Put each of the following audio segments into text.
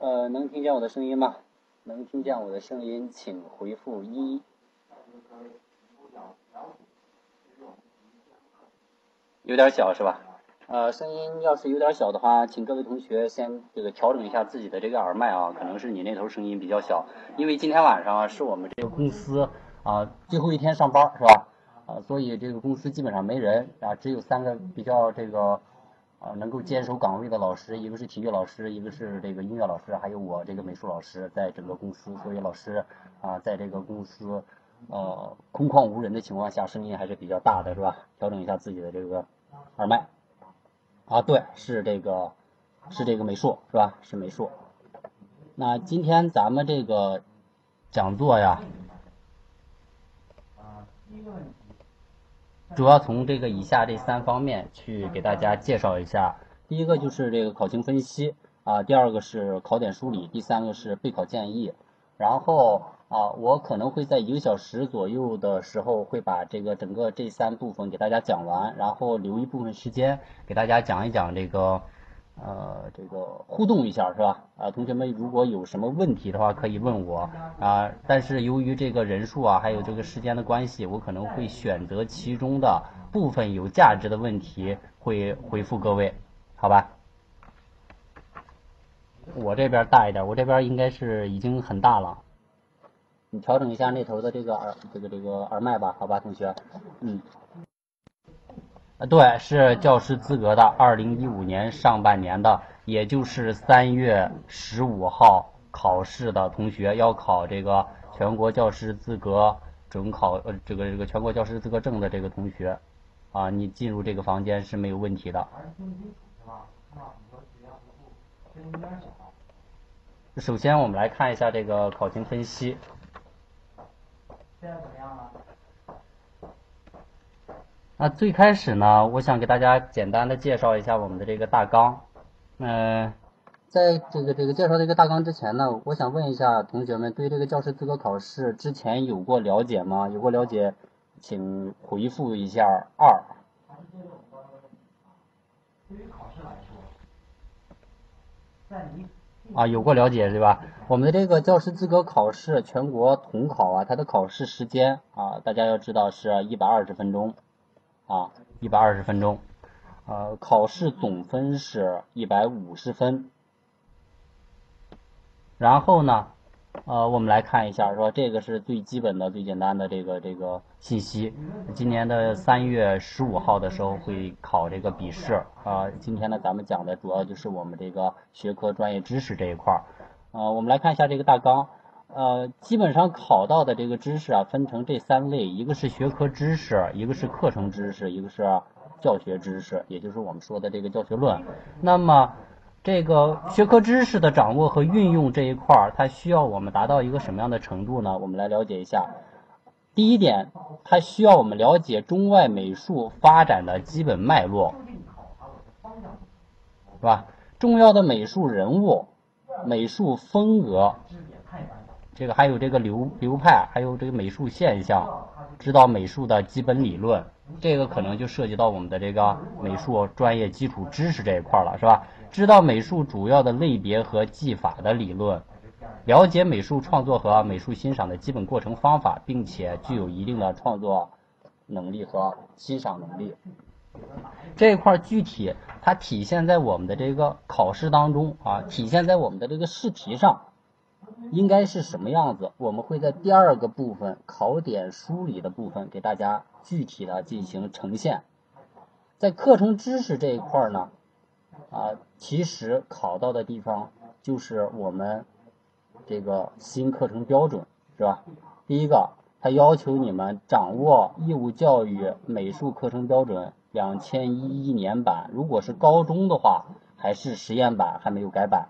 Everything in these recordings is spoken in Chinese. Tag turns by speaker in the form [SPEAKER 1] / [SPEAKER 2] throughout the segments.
[SPEAKER 1] 呃，能听见我的声音吗？能听见我的声音，请回复一。有点小是吧？呃，声音要是有点小的话，请各位同学先这个调整一下自己的这个耳麦啊，可能是你那头声音比较小，因为今天晚上是我们这个公司啊最后一天上班是吧？啊，所以这个公司基本上没人啊，只有三个比较这个啊能够坚守岗位的老师，一个是体育老师，一个是这个音乐老师，还有我这个美术老师，在整个公司，所以老师啊在这个公司呃空旷无人的情况下，声音还是比较大的是吧？调整一下自己的这个耳麦。啊，对，是这个，是这个美术，是吧？是美术。那今天咱们这个讲座呀，主要从这个以下这三方面去给大家介绍一下。第一个就是这个考情分析啊，第二个是考点梳理，第三个是备考建议。然后啊，我可能会在一个小时左右的时候会把这个整个这三部分给大家讲完，然后留一部分时间给大家讲一讲这个呃这个互动一下是吧？啊，同学们如果有什么问题的话可以问我啊，但是由于这个人数啊还有这个时间的关系，我可能会选择其中的部分有价值的问题会回复各位，好吧？我这边大一点，我这边应该是已经很大了。你调整一下那头的这个耳，这个这个耳麦吧，好吧，同学。嗯。啊，对，是教师资格的，二零一五年上半年的，也就是三月十五号考试的同学，要考这个全国教师资格准考，呃，这个这个全国教师资格证的这个同学，啊，你进入这个房间是没有问题的。首先，我们来看一下这个考情分析。现在怎么样了？那最开始呢，我想给大家简单的介绍一下我们的这个大纲。嗯，在这个这个介绍这个大纲之前呢，我想问一下同学们，对这个教师资格考试之前有过了解吗？有过了解，请回复一下二。对于考试来说，啊，有过了解对吧？我们的这个教师资格考试全国统考啊，它的考试时间啊，大家要知道是一百二十分钟，啊，一百二十分钟，呃，考试总分是一百五十分，然后呢？呃，我们来看一下，说这个是最基本的、最简单的这个这个信息。今年的三月十五号的时候会考这个笔试啊。今天呢，咱们讲的主要就是我们这个学科专业知识这一块儿。呃，我们来看一下这个大纲。呃，基本上考到的这个知识啊，分成这三类：一个是学科知识，一个是课程知识，一个是教学知识，也就是我们说的这个教学论。那么这个学科知识的掌握和运用这一块儿，它需要我们达到一个什么样的程度呢？我们来了解一下。第一点，它需要我们了解中外美术发展的基本脉络，是吧？重要的美术人物、美术风格，这个还有这个流流派，还有这个美术现象，知道美术的基本理论，这个可能就涉及到我们的这个美术专业基础知识这一块了，是吧？知道美术主要的类别和技法的理论，了解美术创作和美术欣赏的基本过程方法，并且具有一定的创作能力和欣赏能力。这一块具体它体现在我们的这个考试当中啊，体现在我们的这个试题上，应该是什么样子？我们会在第二个部分考点梳理的部分给大家具体的进行呈现。在课程知识这一块呢？啊，其实考到的地方就是我们这个新课程标准，是吧？第一个，它要求你们掌握义务教育美术课程标准两千一一年版，如果是高中的话，还是实验版，还没有改版。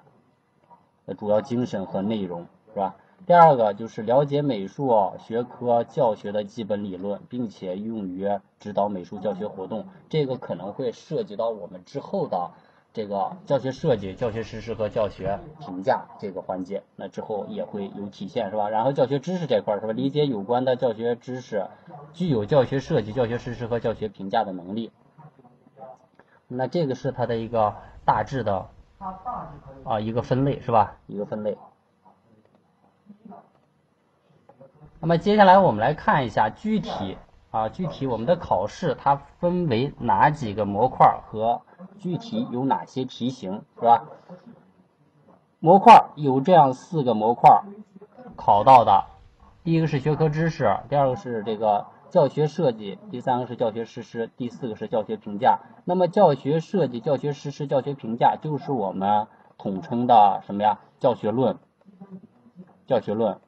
[SPEAKER 1] 主要精神和内容，是吧？第二个就是了解美术学科教学的基本理论，并且用于指导美术教学活动，这个可能会涉及到我们之后的。这个教学设计、教学实施和教学评价这个环节，那之后也会有体现，是吧？然后教学知识这块是吧？理解有关的教学知识，具有教学设计、教学实施和教学评价的能力。那这个是它的一个大致的啊一个分类是吧？一个分类。那么接下来我们来看一下具体啊，具体我们的考试它分为哪几个模块和具体有哪些题型是吧？模块有这样四个模块考到的，第一个是学科知识，第二个是这个教学设计，第三个是教学实施，第四个是教学评价。那么教学设计、教学实施、教学评价就是我们统称的什么呀？教学论，教学论。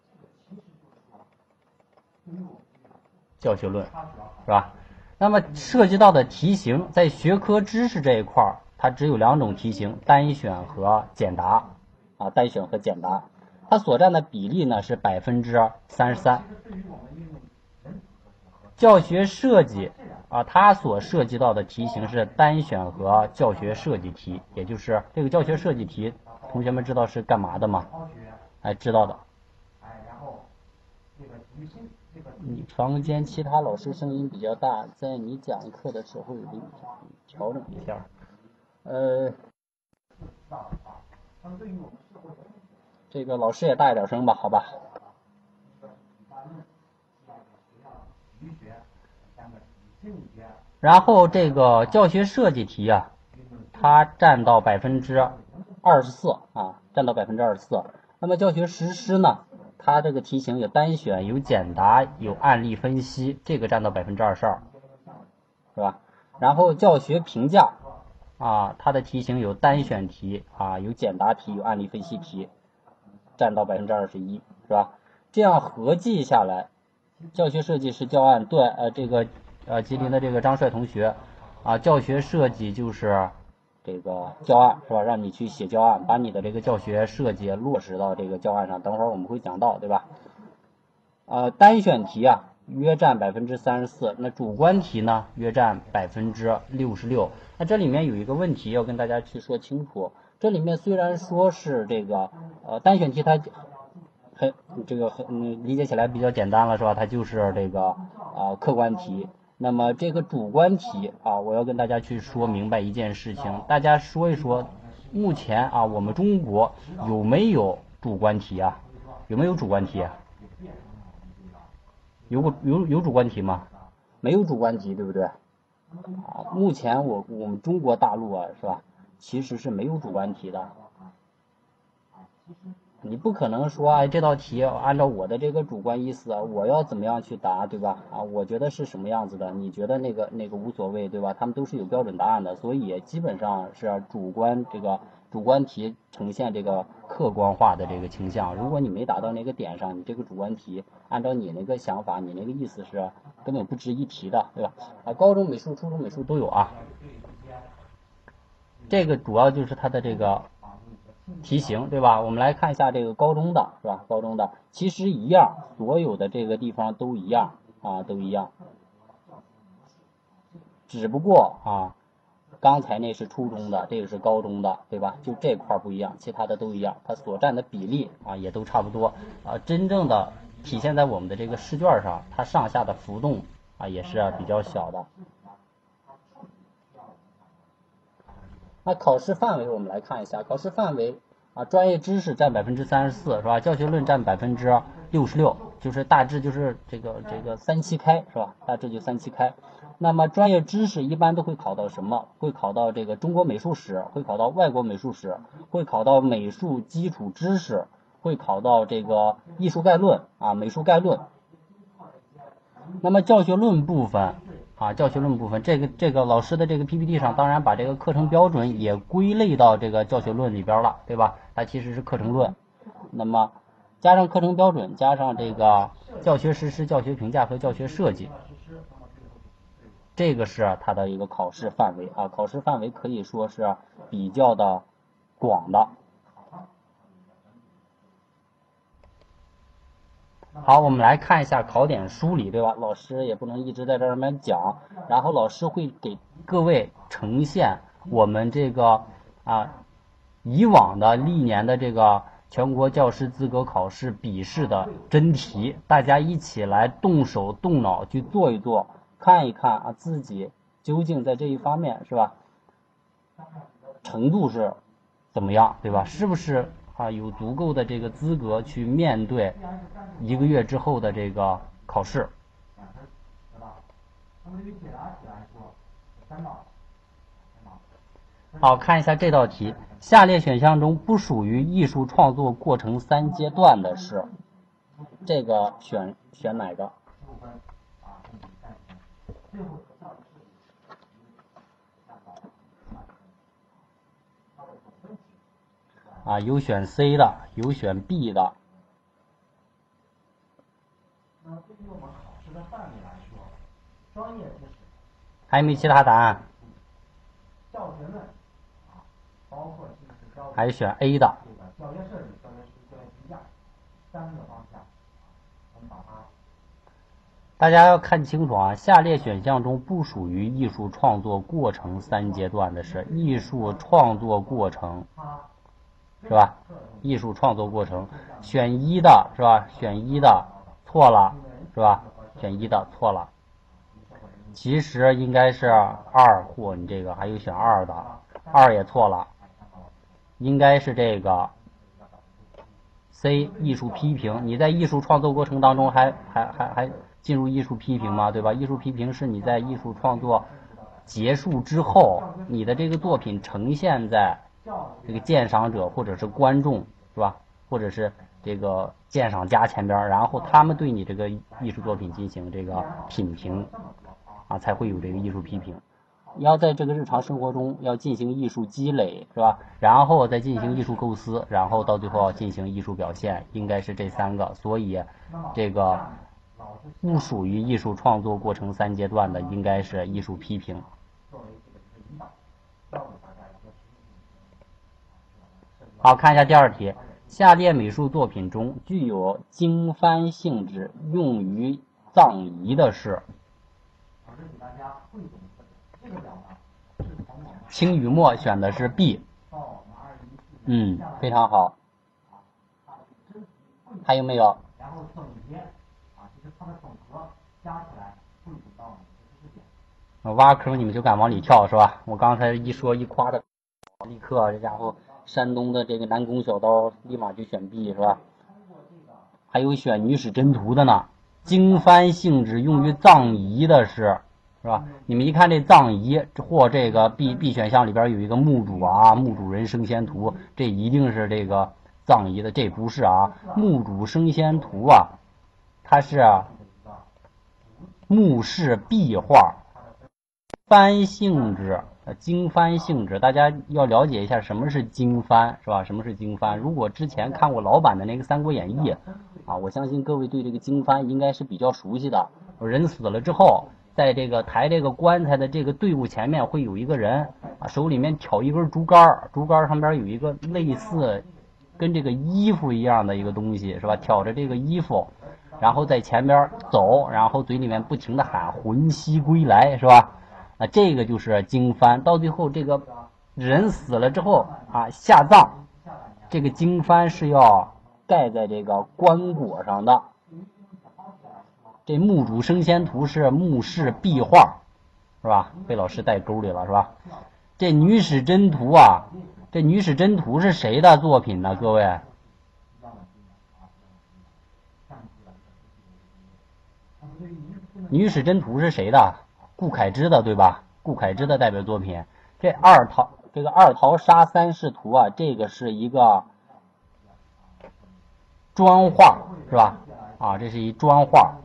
[SPEAKER 1] 教学论是吧？那么涉及到的题型，在学科知识这一块儿，它只有两种题型：单选和简答啊，单选和简答。它所占的比例呢是百分之三十三。教学设计啊，它所涉及到的题型是单选和教学设计题，也就是这个教学设计题，同学们知道是干嘛的吗？哎，知道的。哎，然后你房间其他老师声音比较大，在你讲课的时候给你调整一下。呃，这个老师也大一点声吧，好吧。然后这个教学设计题啊，它占到百分之二十四啊，占到百分之二十四。那么教学实施呢？它这个题型有单选、有简答、有案例分析，这个占到百分之二十二，是吧？然后教学评价啊，它的题型有单选题啊，有简答题、有案例分析题，占到百分之二十一，是吧？这样合计下来，教学设计是教案对呃这个呃吉林的这个张帅同学啊，教学设计就是。这个教案是吧？让你去写教案，把你的这个教学设计落实到这个教案上。等会儿我们会讲到，对吧？呃，单选题啊，约占百分之三十四。那主观题呢，约占百分之六十六。那这里面有一个问题要跟大家去说清楚。这里面虽然说是这个呃单选题，它很这个很理解起来比较简单了，是吧？它就是这个啊客观题。那么这个主观题啊，我要跟大家去说明白一件事情，大家说一说，目前啊，我们中国有没有主观题啊？有没有主观题啊？有有有主观题吗？没有主观题，对不对？啊，目前我我们中国大陆啊，是吧？其实是没有主观题的。你不可能说哎，这道题按照我的这个主观意思，我要怎么样去答，对吧？啊，我觉得是什么样子的，你觉得那个那个无所谓，对吧？他们都是有标准答案的，所以基本上是主观这个主观题呈现这个客观化的这个倾向。如果你没达到那个点上，你这个主观题按照你那个想法，你那个意思是根本不值一提的，对吧？啊，高中美术、初中美术都有啊。这个主要就是它的这个。题型对吧？我们来看一下这个高中的是吧？高中的其实一样，所有的这个地方都一样啊，都一样。只不过啊，刚才那是初中的，这个是高中的，对吧？就这块不一样，其他的都一样，它所占的比例啊也都差不多啊。真正的体现在我们的这个试卷上，它上下的浮动啊也是比较小的。那考试范围我们来看一下，考试范围啊，专业知识占百分之三十四，是吧？教学论占百分之六十六，就是大致就是这个这个三七开，是吧？大致就三七开。那么专业知识一般都会考到什么？会考到这个中国美术史，会考到外国美术史，会考到美术基础知识，会考到这个艺术概论啊，美术概论。那么教学论部分。啊，教学论部分，这个这个老师的这个 PPT 上，当然把这个课程标准也归类到这个教学论里边了，对吧？它其实是课程论。那么加上课程标准，加上这个教学实施、教学评价和教学设计，这个是它的一个考试范围啊。考试范围可以说是比较的广的。好，我们来看一下考点梳理，对吧？老师也不能一直在这上面讲，然后老师会给各位呈现我们这个啊以往的历年的这个全国教师资格考试笔试的真题，大家一起来动手动脑去做一做，看一看啊自己究竟在这一方面是吧程度是怎么样，对吧？是不是啊有足够的这个资格去面对一个月之后的这个考试？好，看一下这道题，下列选项中不属于艺术创作过程三阶段的是，这个选选哪个？啊，有选 C 的，有选 B 的。那对于我们考试的范围来说，专业知识还有没有其他答案？教学论啊，包括就是教还选 A 的。这个教学设计、教学教学评价三个方向，我们把它。大家要看清楚啊！下列选项中不属于艺术创作过程三阶段的是艺术创作过程。是吧？艺术创作过程，选一的是吧？选一的错了，是吧？选一的错了。其实应该是二或你这个还有选二的，二也错了。应该是这个 C 艺术批评。你在艺术创作过程当中还还还还进入艺术批评吗？对吧？艺术批评是你在艺术创作结束之后，你的这个作品呈现在。这个鉴赏者或者是观众是吧？或者是这个鉴赏家前边，然后他们对你这个艺术作品进行这个品评，啊，才会有这个艺术批评。你要在这个日常生活中要进行艺术积累是吧？然后再进行艺术构思，然后到最后要进行艺术表现，应该是这三个。所以这个不属于艺术创作过程三阶段的，应该是艺术批评。好看一下第二题，下列美术作品中具有经幡性质、用于葬仪的是？青雨墨选的是 B。嗯，非常好。还有没有然后总结啊就是它的总和加起来会比较？挖坑你们就敢往里跳是吧？我刚才一说一夸的，立刻这家伙。山东的这个南宫小刀立马就选 B 是吧？还有选女史箴图的呢。经幡性质用于葬仪的是是吧？你们一看这葬仪或这个 B B 选项里边有一个墓主啊，墓主人升仙图，这一定是这个葬仪的，这不是啊。墓主升仙图啊，它是墓室壁画，幡性质。呃，经幡性质，大家要了解一下什么是经幡，是吧？什么是经幡？如果之前看过老版的那个《三国演义》，啊，我相信各位对这个经幡应该是比较熟悉的。人死了之后，在这个抬这个棺材的这个队伍前面会有一个人，啊，手里面挑一根竹竿，竹竿上边有一个类似跟这个衣服一样的一个东西，是吧？挑着这个衣服，然后在前边走，然后嘴里面不停的喊“魂兮归来”，是吧？啊，这个就是经幡，到最后这个人死了之后啊，下葬，这个经幡是要盖在这个棺椁上的。这墓主升仙图是墓室壁画，是吧？被老师带沟里了，是吧？这女史箴图啊，这女史箴图是谁的作品呢？各位，女史箴图是谁的？顾恺之的对吧？顾恺之的代表作品，这二桃这个二桃杀三士图啊，这个是一个砖画是吧？啊，这是一砖画。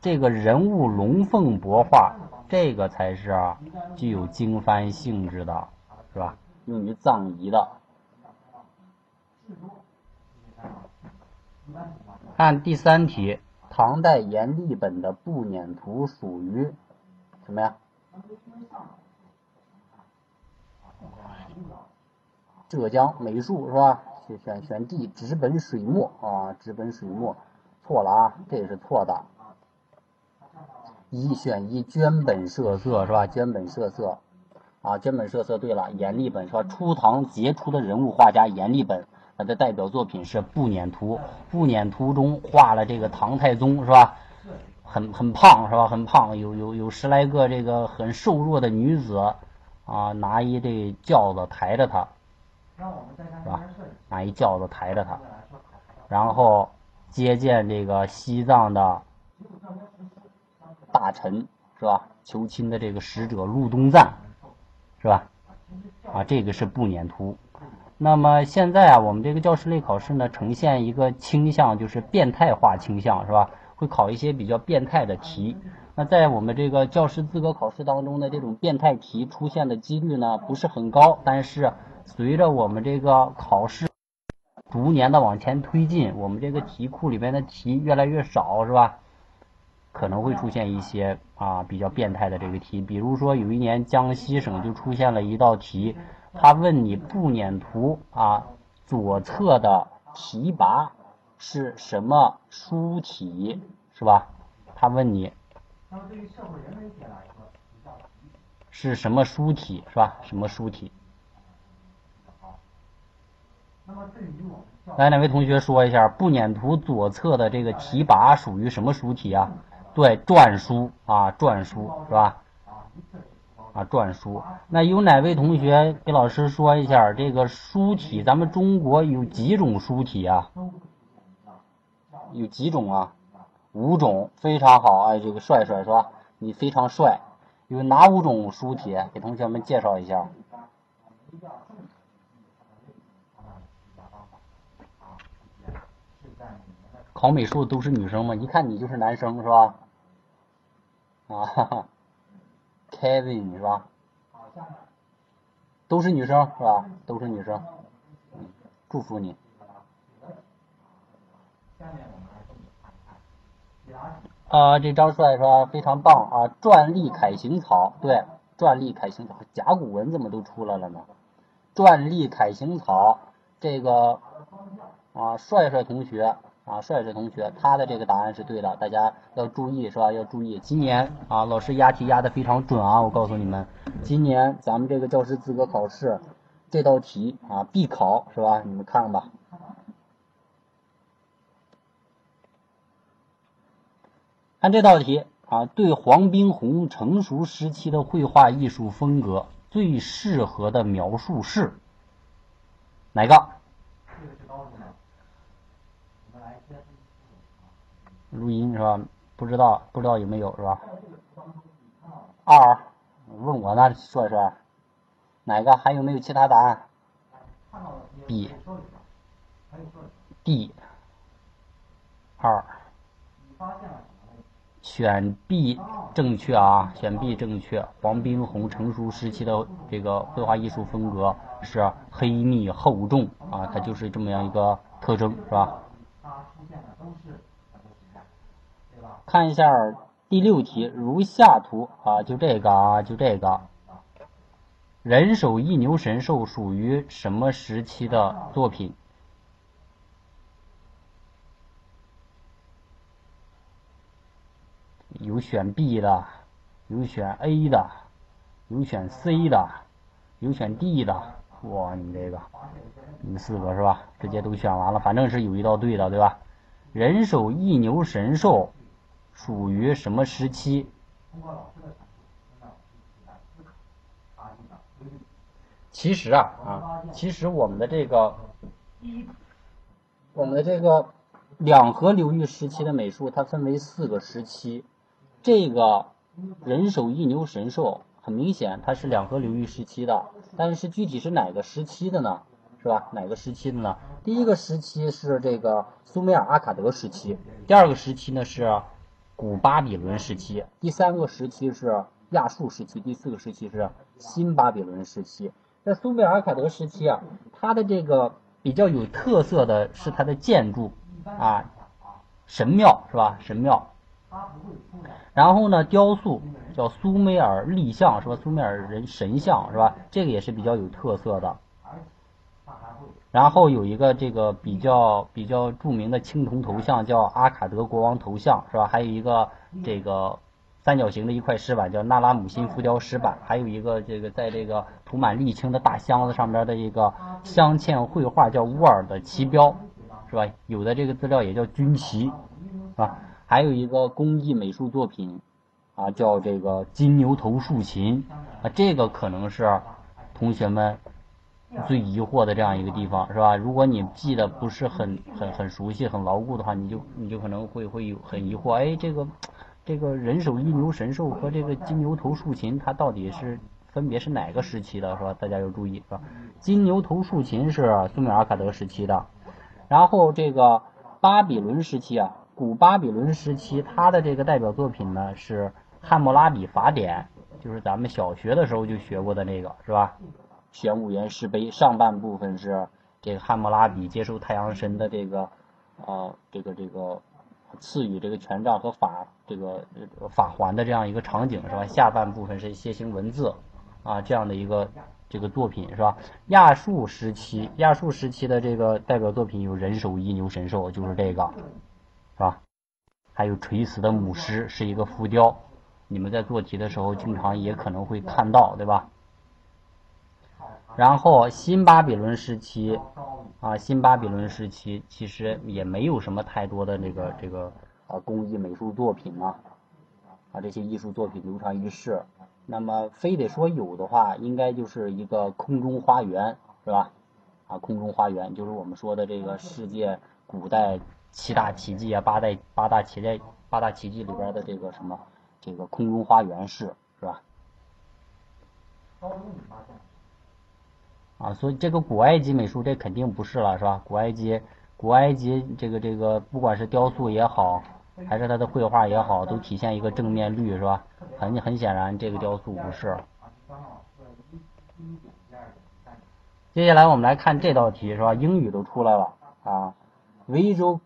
[SPEAKER 1] 这个人物龙凤帛画，这个才是具有经幡性质的，是吧？用于葬仪的。看第三题。唐代阎立本的步辇图属于什么呀？浙江美术是吧？选选选 D，纸本水墨啊，纸本水墨，错了啊，这也是错的。一选一，绢本设色是吧？绢本设色啊，绢本设色对了，阎立本是吧？初唐杰出的人物画家阎立本。他的代表作品是《步辇图》，《步辇图》中画了这个唐太宗是吧？很很胖是吧？很胖，有有有十来个这个很瘦弱的女子啊，拿一这轿子抬着他，是吧？拿一轿子抬着他，然后接见这个西藏的大臣，是吧？求亲的这个使者陆东赞，是吧？啊，这个是步辇图。那么现在啊，我们这个教师类考试呢，呈现一个倾向，就是变态化倾向，是吧？会考一些比较变态的题。那在我们这个教师资格考试当中的这种变态题出现的几率呢，不是很高。但是随着我们这个考试逐年的往前推进，我们这个题库里面的题越来越少，是吧？可能会出现一些啊比较变态的这个题。比如说有一年江西省就出现了一道题。他问你步辇图啊左侧的题跋是什么书体是吧？他问你是什么书体是吧？什么书体？来，哪位同学说一下步辇图左侧的这个题跋属于什么书体啊？对，篆书啊，篆书是吧？啊，篆书。那有哪位同学给老师说一下这个书体？咱们中国有几种书体啊？有几种啊？五种，非常好。哎，这个帅帅是吧？你非常帅。有哪五种书体？给同学们介绍一下。考美术都是女生吗？一看你就是男生是吧？啊哈哈。Kevin 是吧？都是女生是吧？都是女生。祝福你。啊，这张帅说？非常棒啊！篆隶楷行草，对，篆隶楷行草，甲骨文怎么都出来了呢？篆隶楷行草，这个啊，帅帅同学。啊，帅帅同学，他的这个答案是对的，大家要注意，是吧？要注意，今年啊，老师押题押的非常准啊！我告诉你们，今年咱们这个教师资格考试这道题啊必考，是吧？你们看吧。看这道题啊，对黄宾虹成熟时期的绘画艺术风格最适合的描述是哪个？录音是吧？不知道，不知道有没有是吧？二，问我呢，说说，哪个？还有没有其他答案？B，D，二，选 B 正确啊，选 B 正确。黄宾虹成熟时期的这个绘画艺术风格是黑密厚重啊，它就是这么样一个特征，是吧？看一下第六题，如下图啊，就这个啊，就这个，人手一牛神兽属于什么时期的作品？有选 B 的，有选 A 的，有选 C 的，有选 D 的。哇，你这个，你们四个是吧？直接都选完了，反正是有一道对的，对吧？人手一牛神兽。属于什么时期？其实啊啊，其实我们的这个，我们的这个两河流域时期的美术，它分为四个时期。这个人手一牛神兽，很明显它是两河流域时期的，但是具体是哪个时期的呢？是吧？哪个时期的呢？第一个时期是这个苏美尔阿卡德时期，第二个时期呢是。古巴比伦时期，第三个时期是亚述时期，第四个时期是新巴比伦时期。在苏美尔阿卡德时期啊，它的这个比较有特色的是它的建筑啊，神庙是吧？神庙。然后呢，雕塑叫苏美尔立像是吧？苏美尔人神像是吧？这个也是比较有特色的。然后有一个这个比较比较著名的青铜头像，叫阿卡德国王头像，是吧？还有一个这个三角形的一块石板，叫纳拉姆辛浮雕石板。还有一个这个在这个涂满沥青的大箱子上边的一个镶嵌绘画，叫乌尔的旗标，是吧？有的这个资料也叫军旗，啊，还有一个工艺美术作品，啊，叫这个金牛头竖琴啊，这个可能是同学们最疑惑的这样一个地方，是吧？如果你记得不是很很很熟悉、很牢固的话，你就你就可能会会有很疑惑，哎，这个这个人手一牛神兽和这个金牛头竖琴，它到底是分别是哪个时期的，是吧？大家要注意，是吧？金牛头竖琴是苏美尔卡德时期的，然后这个巴比伦时期啊，古巴比伦时期，它的这个代表作品呢是。汉谟拉比法典就是咱们小学的时候就学过的那个，是吧？玄武岩石碑上半部分是这个汉谟拉比接受太阳神的这个，呃，这个这个赐予这个权杖和法这个法环的这样一个场景，是吧？下半部分是楔形文字啊这样的一个这个作品，是吧？亚述时期，亚述时期的这个代表作品有人手一牛神兽，就是这个，是吧？还有垂死的母狮，是一个浮雕。你们在做题的时候，经常也可能会看到，对吧？然后新巴比伦时期，啊，新巴比伦时期其实也没有什么太多的这个这个啊工艺美术作品啊，啊这些艺术作品流传于世。那么非得说有的话，应该就是一个空中花园，是吧？啊，空中花园就是我们说的这个世界古代七大奇迹啊，八代八大奇迹八大奇迹里边的这个什么？这个空中花园式是吧？啊，所以这个古埃及美术这肯定不是了，是吧？古埃及，古埃及这个这个，不管是雕塑也好，还是它的绘画也好，都体现一个正面率，是吧？很很显然，这个雕塑不是。接下来我们来看这道题，是吧？英语都出来了啊，visual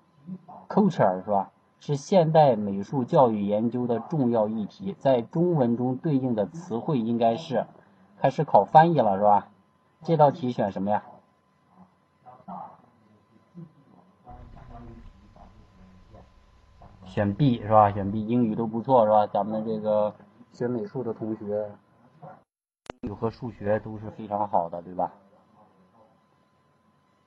[SPEAKER 1] culture 是吧？是现代美术教育研究的重要议题，在中文中对应的词汇应该是，开始考翻译了是吧？这道题选什么呀？选 B 是吧？选 B，英语都不错是吧？咱们这个学美术的同学，英语和数学都是非常好的，对吧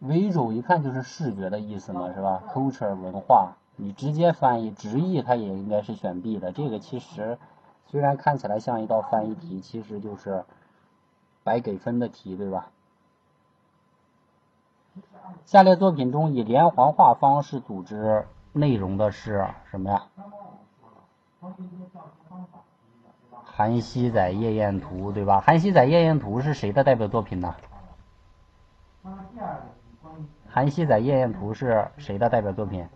[SPEAKER 1] ？visual 一看就是视觉的意思嘛，是吧？culture 文化。你直接翻译直译，它也应该是选 B 的。这个其实虽然看起来像一道翻译题，其实就是白给分的题，对吧？下列作品中以连环画方式组织内容的是什么呀？《韩熙载夜宴图》，对吧？《韩熙载夜宴图》是谁的代表作品呢？《韩熙载夜宴图》是谁的代表作品？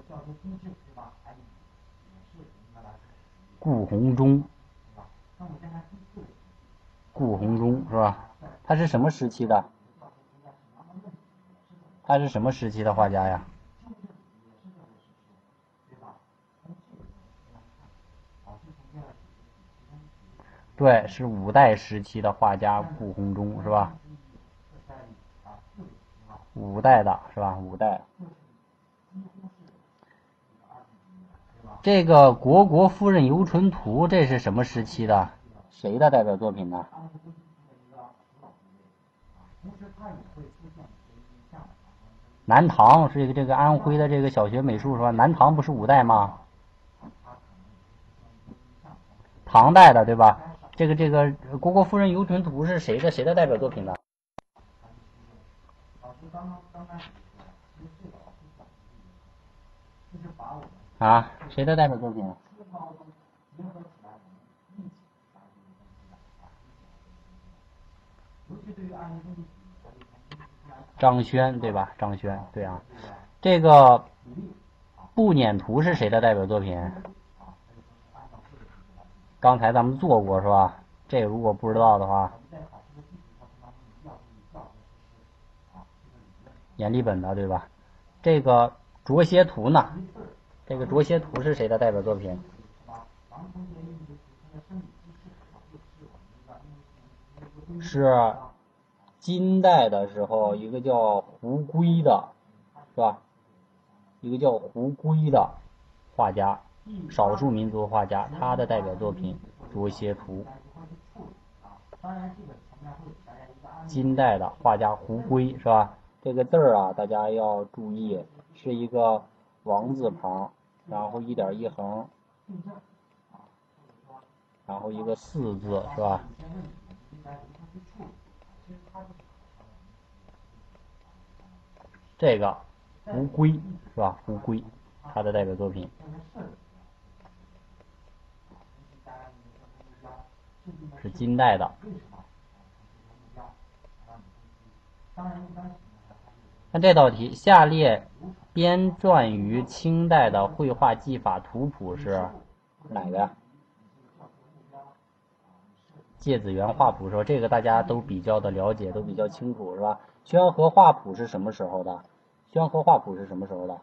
[SPEAKER 1] 顾闳中，顾闳中是吧？他是什么时期的？他是什么时期的画家呀？对，是五代时期的画家顾闳中是吧？五代的是吧？五代。这个《虢国夫人游春图》这是什么时期的？谁的代表作品呢？南唐是一个这个安徽的这个小学美术是吧？南唐不是五代吗？唐代的对吧？这个这个《虢国夫人游春图》是谁的谁的代表作品呢？啊，谁的代表作品？张轩对吧？张轩对啊，这个《步辇图》是谁的代表作品？刚才咱们做过是吧？这个如果不知道的话，阎立本的对吧？这个《卓歇图》呢？这个《卓歇图》是谁的代表作品？是金代的时候，一个叫胡圭的，是吧？一个叫胡圭的画家，少数民族画家，他的代表作品《卓歇图》。金代的画家胡圭是吧？这个字儿啊，大家要注意，是一个。王字旁，然后一点一横，然后一个四字是吧？这个乌龟是吧？乌龟，他的代表作品是金代的。看这道题，下列编撰于清代的绘画技法图谱是哪个呀？芥子园画谱说这个大家都比较的了解，都比较清楚是吧？宣和画谱是什么时候的？宣和画谱是什么时候的？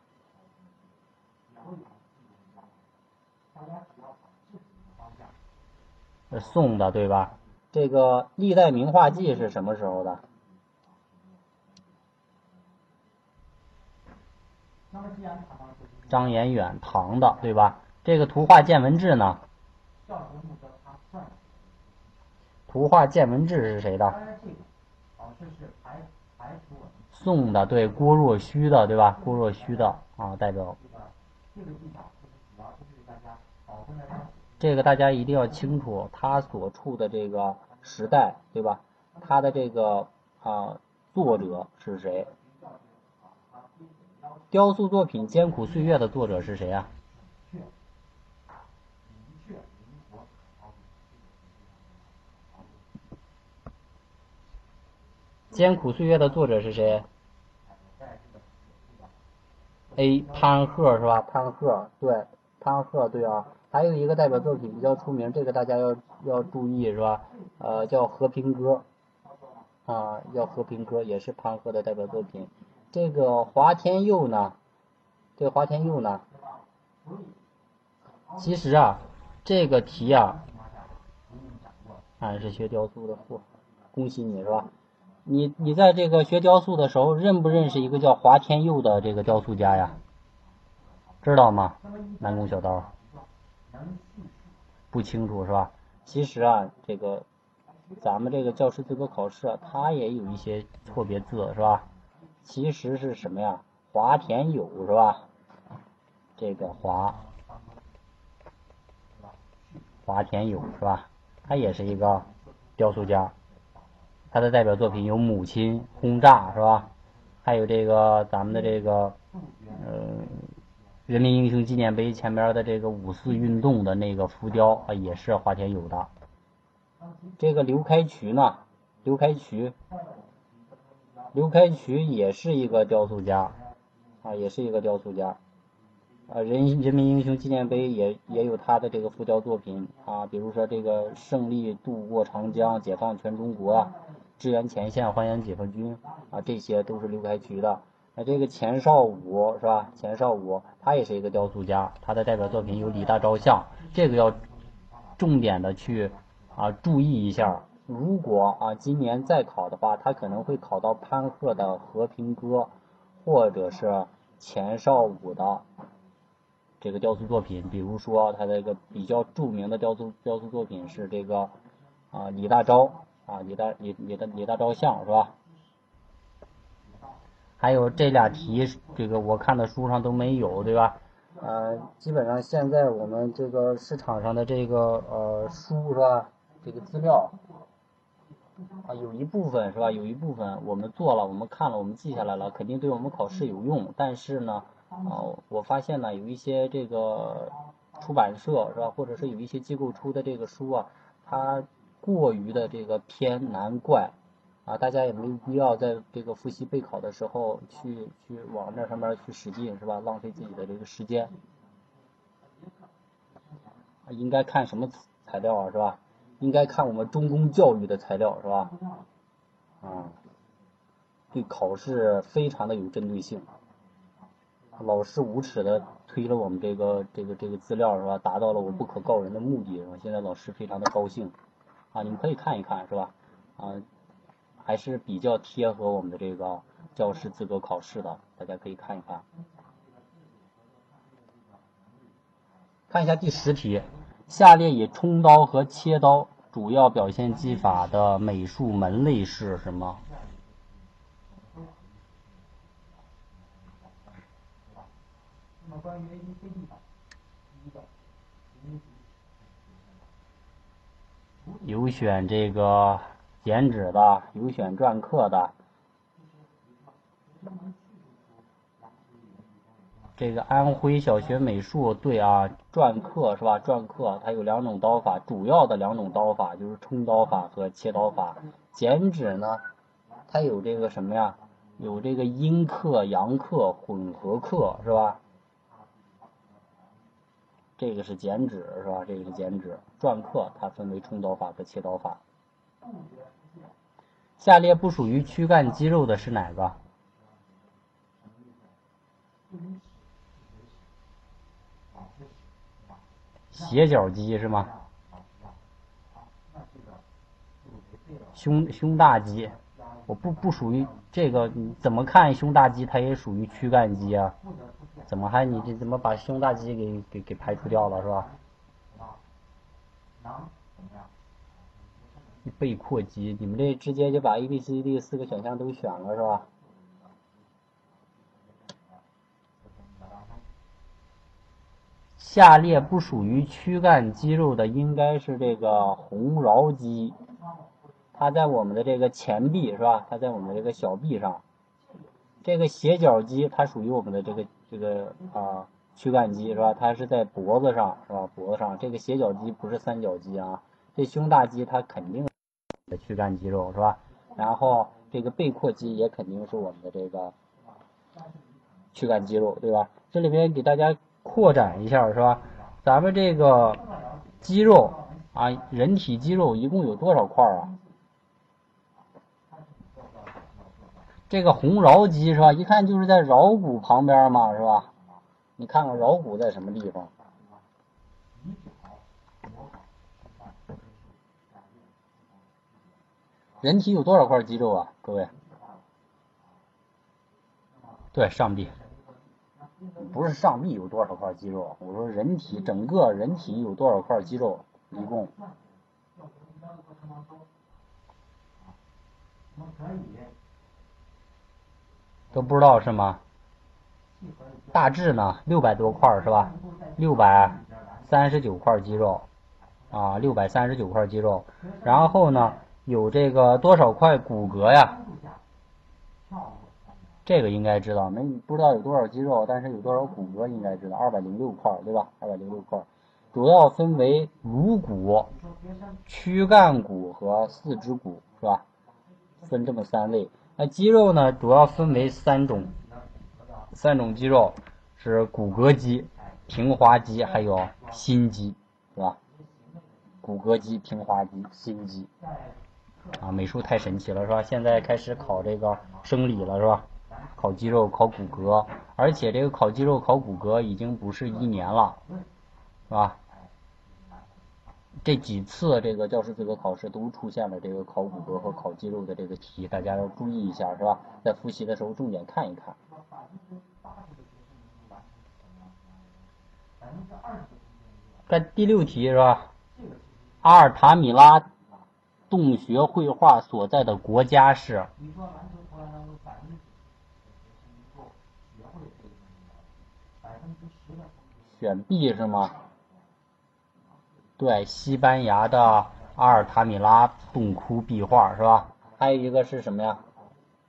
[SPEAKER 1] 是宋的对吧？这个历代名画记是什么时候的？张延远，唐的，对吧？这个图画见闻志呢？图画见闻志是谁的？宋的，对，郭若虚的，对吧？郭若虚的啊，代表。这个大家一定要清楚，他所处的这个时代，对吧？他的这个啊，作者是谁？雕塑作品《艰苦岁月》的作者是谁啊？艰苦岁月的作者是谁？A. 潘鹤是吧？潘鹤对，潘鹤对啊。还有一个代表作品比较出名，这个大家要要注意是吧？呃，叫《和平歌》啊，叫《和平歌》，也是潘鹤的代表作品。这个华天佑呢？这华天佑呢？其实啊，这个题啊，俺是学雕塑的，嚯，恭喜你是吧？你你在这个学雕塑的时候，认不认识一个叫华天佑的这个雕塑家呀？知道吗？南宫小刀。不清楚是吧？其实啊，这个咱们这个教师资格考试，它也有一些错别字是吧？其实是什么呀？华田友是吧？这个华华田友是吧？他也是一个雕塑家，他的代表作品有《母亲轰炸》是吧？还有这个咱们的这个呃。人民英雄纪念碑前面的这个五四运动的那个浮雕啊，也是华天友的。这个刘开渠呢，刘开渠，刘开渠也是一个雕塑家啊，也是一个雕塑家。啊，人人民英雄纪念碑也也有他的这个浮雕作品啊，比如说这个胜利渡过长江，解放全中国，支援前线，欢迎解放军啊，这些都是刘开渠的。那这个钱绍武是吧？钱绍武他也是一个雕塑家，他的代表作品有《李大钊像》，这个要重点的去啊注意一下。如果啊今年再考的话，他可能会考到潘鹤的《和平歌》，或者是钱绍武的这个雕塑作品。比如说他的一个比较著名的雕塑雕塑作品是这个啊李大钊啊李大李李的李大照相是吧？还有这俩题，这个我看的书上都没有，对吧？呃，基本上现在我们这个市场上的这个呃书是吧？这个资料啊，有一部分是吧？有一部分我们做了，我们看了，我们记下来了，肯定对我们考试有用。但是呢，啊，我发现呢，有一些这个出版社是吧，或者是有一些机构出的这个书啊，它过于的这个偏难怪。啊，大家也没有必要在这个复习备考的时候去去往那上面去使劲，是吧？浪费自己的这个时间。应该看什么材料啊，是吧？应该看我们中公教育的材料，是吧？啊，对考试非常的有针对性。老师无耻的推了我们这个这个这个资料，是吧？达到了我不可告人的目的，是吧？现在老师非常的高兴。啊，你们可以看一看，是吧？啊。还是比较贴合我们的这个教师资格考试的，大家可以看一看。看一下第十题，下列以冲刀和切刀主要表现技法的美术门类是什么？有选这个剪纸的，有选篆刻的。这个安徽小学美术对啊，篆刻是吧？篆刻它有两种刀法，主要的两种刀法就是冲刀法和切刀法。剪纸呢，它有这个什么呀？有这个阴刻、阳刻、混合刻是吧？这个是剪纸是吧？这个是剪纸。篆刻它分为冲刀法和切刀法。下列不属于躯干肌肉的是哪个？斜角肌是吗？胸胸大肌，我不不属于这个，怎么看胸大肌它也属于躯干肌啊？怎么还你这怎么把胸大肌给给给排除掉了是吧？背阔肌，你们这直接就把 A、B、C、D 四个选项都选了是吧？下列不属于躯干肌肉的，应该是这个红桡肌，它在我们的这个前臂是吧？它在我们这个小臂上。这个斜角肌它属于我们的这个这个啊躯干肌是吧？它是在脖子上是吧？脖子上这个斜角肌不是三角肌啊。这胸大肌它肯定的躯干肌肉是吧？然后这个背阔肌也肯定是我们的这个躯干肌肉对吧？这里边给大家。扩展一下是吧？咱们这个肌肉啊，人体肌肉一共有多少块啊？这个红桡肌是吧？一看就是在桡骨旁边嘛，是吧？你看看桡骨在什么地方？人体有多少块肌肉啊？各位？对，上臂。不是上臂有多少块肌肉，我说人体整个人体有多少块肌肉，一共都不知道是吗？大致呢，六百多块是吧？六百三十九块肌肉啊，六百三十九块肌肉，然后呢，有这个多少块骨骼呀？这个应该知道，没不知道有多少肌肉，但是有多少骨骼应该知道，二百零六块，对吧？二百零六块，主要分为颅骨、躯干骨和四肢骨，是吧？分这么三类。那肌肉呢，主要分为三种，三种肌肉是骨骼肌、平滑肌，还有心肌，是吧？骨骼肌、平滑肌、心肌。啊，美术太神奇了，是吧？现在开始考这个生理了，是吧？考肌肉，考骨骼，而且这个考肌肉、考骨骼已经不是一年了，是吧？这几次这个教师资格考试都出现了这个考骨骼和考肌肉的这个题，大家要注意一下，是吧？在复习的时候重点看一看。看第六题是吧？阿尔塔米拉洞穴绘画所在的国家是？选 B 是吗？对，西班牙的阿尔塔米拉洞窟壁画是吧？还有一个是什么呀？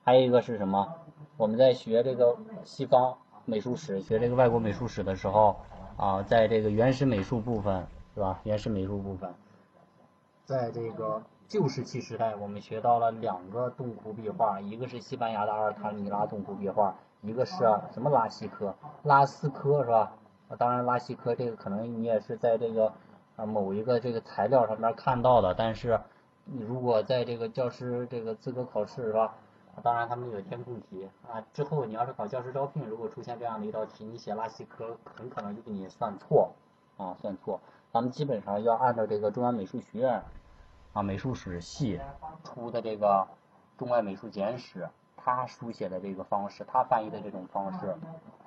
[SPEAKER 1] 还有一个是什么？我们在学这个西方美术史、学这个外国美术史的时候啊，在这个原始美术部分是吧？原始美术部分，在这个旧石器时代，我们学到了两个洞窟壁画，一个是西班牙的阿尔塔米拉洞窟壁画，一个是什么拉希科、拉斯科是吧？当然，拉希科这个可能你也是在这个某一个这个材料上面看到的，但是你如果在这个教师这个资格考试是吧？当然他们有填空题啊，之后你要是考教师招聘，如果出现这样的一道题，你写拉西科很可能就给你算错啊，算错。咱们基本上要按照这个中央美术学院啊美术史系出的这个《中外美术简史》，他书写的这个方式，他翻译的这种方式。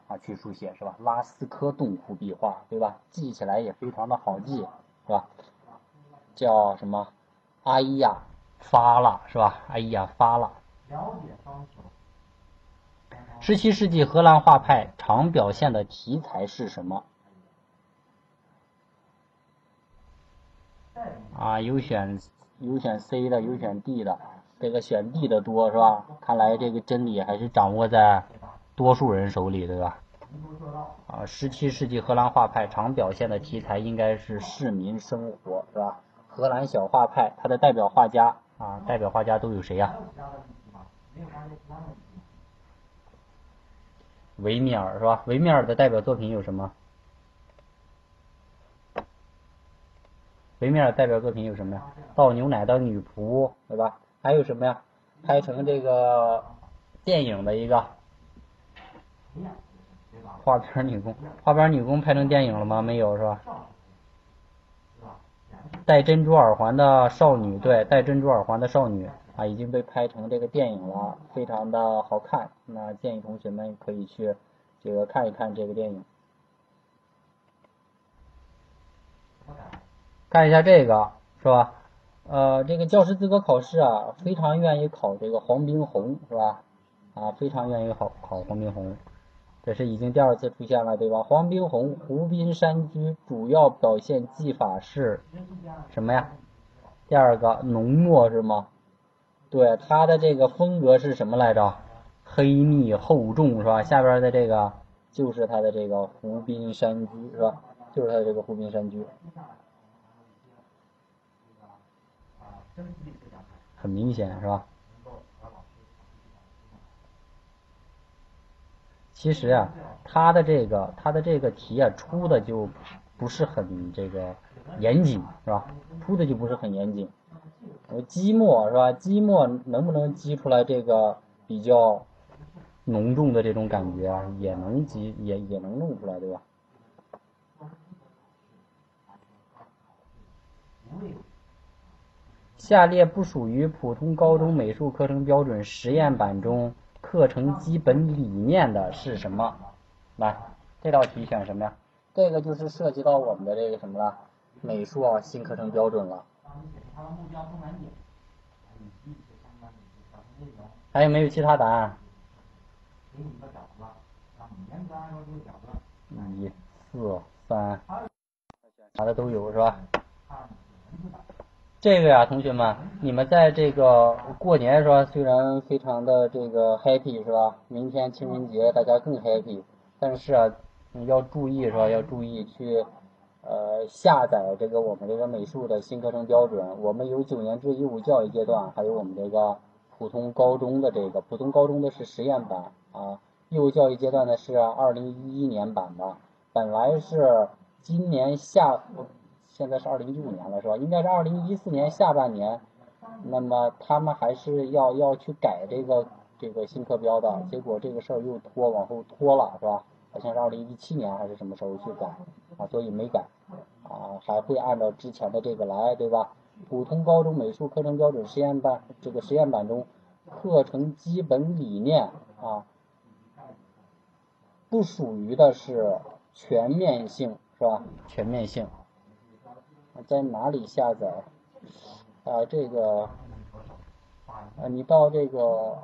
[SPEAKER 1] 啊，去书写是吧？拉斯科洞窟壁画，对吧？记起来也非常的好记，是吧？叫什么？阿伊亚发了，是吧？阿伊亚发了。十七世纪荷兰画派常表现的题材是什么？啊，有选有选 C 的，有选 D 的，这个选 D 的多是吧？看来这个真理还是掌握在多数人手里，对吧？啊，十七世纪荷兰画派常表现的题材应该是市民生活，是吧？荷兰小画派它的代表画家啊，代表画家都有谁呀？维米尔是吧？维米尔的代表作品有什么？维米尔代表作品有什么呀？倒牛奶的女仆，对吧？还有什么呀？拍成这个电影的一个花边女工，花边女工拍成电影了吗？没有是吧？戴珍珠耳环的少女，对，戴珍珠耳环的少女啊，已经被拍成这个电影了，非常的好看。那建议同学们可以去这个看一看这个电影。看一下这个是吧？呃，这个教师资格考试啊，非常愿意考这个黄宾虹是吧？啊，非常愿意考考黄宾虹，这是已经第二次出现了对吧？黄宾虹《湖滨山居》主要表现技法是什么呀？第二个浓墨是吗？对，它的这个风格是什么来着？黑密厚重是吧？下边的这个就是它的这个《湖滨山居》是吧？就是它的这个《湖滨山居》。很明显是吧？其实啊，他的这个他的这个题啊出的就不是很这个严谨是吧？出的就不是很严谨。积墨是吧？积墨能不能积出来这个比较浓重的这种感觉啊？也能积，也也能弄出来对吧？下列不属于普通高中美术课程标准实验版中课程基本理念的是什么？来，这道题选什么呀？这个就是涉及到我们的这个什么了？美术啊新课程标准了。还有没有其他答案？一、四、三，啥的都有是吧？这个呀，同学们，你们在这个过年是吧？虽然非常的这个 happy 是吧？明天情人节大家更 happy，但是啊，你要注意是吧？要注意去呃下载这个我们这个美术的新课程标准。我们有九年制义务教育阶段，还有我们这个普通高中的这个普通高中的是实验版啊，义务教育阶段的是二零一一年版的，本来是今年下。现在是二零一五年了，是吧？应该是二零一四年下半年，那么他们还是要要去改这个这个新课标的，结果这个事儿又拖往后拖了，是吧？好像是二零一七年还是什么时候去改啊？所以没改啊，还会按照之前的这个来，对吧？普通高中美术课程标准实验班这个实验版中，课程基本理念啊，不属于的是全面性，是吧？全面性。在哪里下载？啊，这个，啊，你到这个，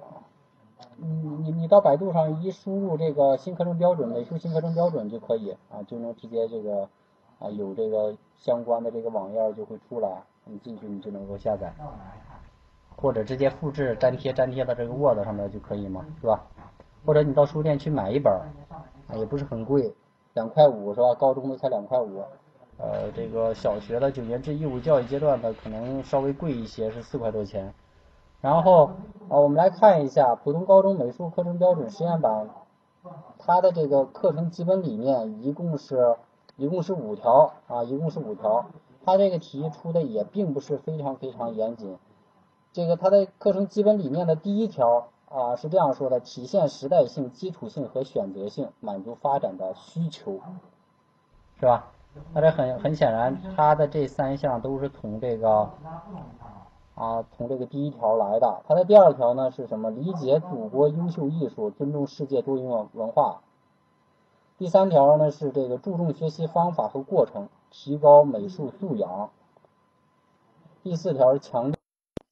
[SPEAKER 1] 你你你到百度上一输入这个新课程标准，美术新课程标准就可以啊，就能直接这个啊有这个相关的这个网页就会出来，你进去你就能够下载，或者直接复制粘贴粘贴到这个 Word 上面就可以嘛，是吧？或者你到书店去买一本，啊，也不是很贵，两块五是吧？高中的才两块五。呃，这个小学的九年制义务教育阶段的可能稍微贵一些，是四块多钱。然后啊，我们来看一下普通高中美术课程标准实验版，它的这个课程基本理念一共是一共是五条啊，一共是五条。它这个题出的也并不是非常非常严谨。这个它的课程基本理念的第一条啊是这样说的：体现时代性、基础性和选择性，满足发展的需求，是吧？那这很很显然，它的这三项都是从这个啊，从这个第一条来的。它的第二条呢是什么？理解祖国优秀艺术，尊重世界多元文化。第三条呢是这个注重学习方法和过程，提高美术素养。第四条是强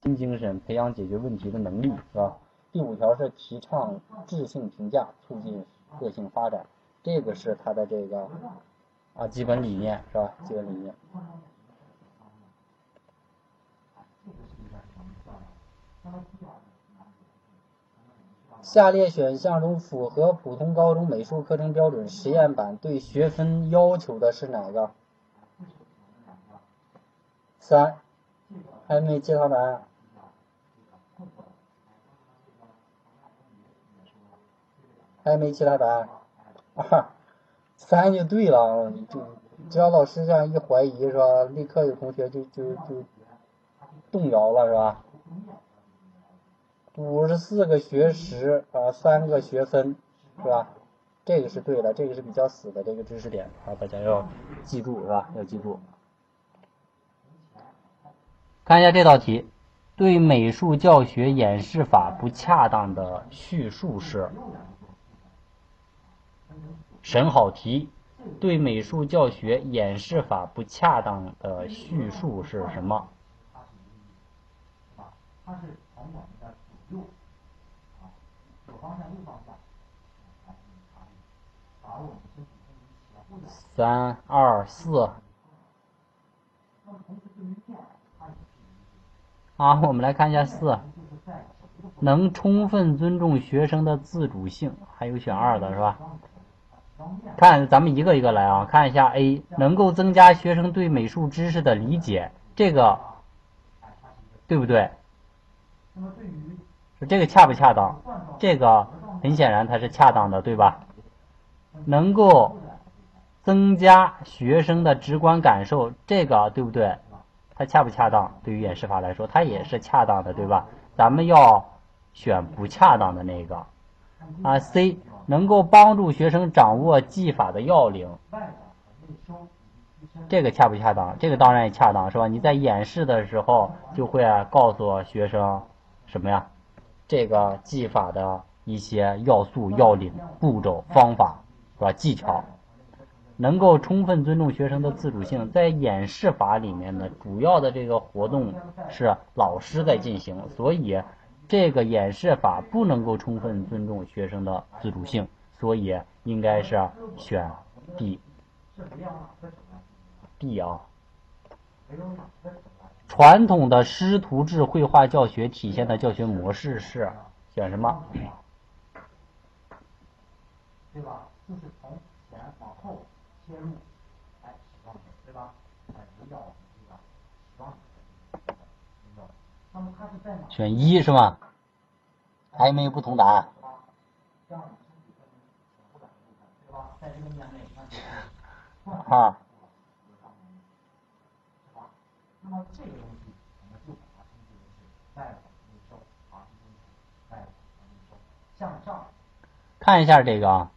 [SPEAKER 1] 新精神，培养解决问题的能力，是吧？第五条是提倡质性评价，促进个性发展。这个是它的这个。啊，基本理念是吧？基本理念。下列选项中符合普通高中美术课程标准实验版对学分要求的是哪个？三，还没有其他答案？还没有其他答案？二，三就对了，就只要老师这样一怀疑是吧，立刻有同学就就就动摇了是吧？五十四个学时啊，三个学分，是吧？这个是对的，这个是比较死的这个知识点啊，大家要记住是吧？要记住。看一下这道题，对美术教学演示法不恰当的叙述是：审好题。对美术教学演示法不恰当的叙述是什么？右，啊，左方向右方向，把我们身体分为三二四。好，我们来看一下四，能充分尊重学生的自主性，还有选二的是吧？看，咱们一个一个来啊，看一下 A，能够增加学生对美术知识的理解，这个对不对？那么对于这个恰不恰当？这个很显然它是恰当的，对吧？能够增加学生的直观感受，这个对不对？它恰不恰当？对于演示法来说，它也是恰当的，对吧？咱们要选不恰当的那个。啊，C 能够帮助学生掌握技法的要领，这个恰不恰当？这个当然也恰当，是吧？你在演示的时候就会告诉学生什么呀？这个技法的一些要素、要领、步骤、方法，是吧？技巧，能够充分尊重学生的自主性。在演示法里面呢，主要的这个活动是老师在进行，所以这个演示法不能够充分尊重学生的自主性，所以应该是选 D。D 啊。传统的师徒制绘画教学体现的教学模式是选什么？对吧？就是从前往后切入，哎，对吧？哎，比较这个那么它是在哪？选一是吗？还有没有不同答案？啊。那么这个东西，我们就把它称之为是代往内收，啊，代往内收，向上。看一下这个啊，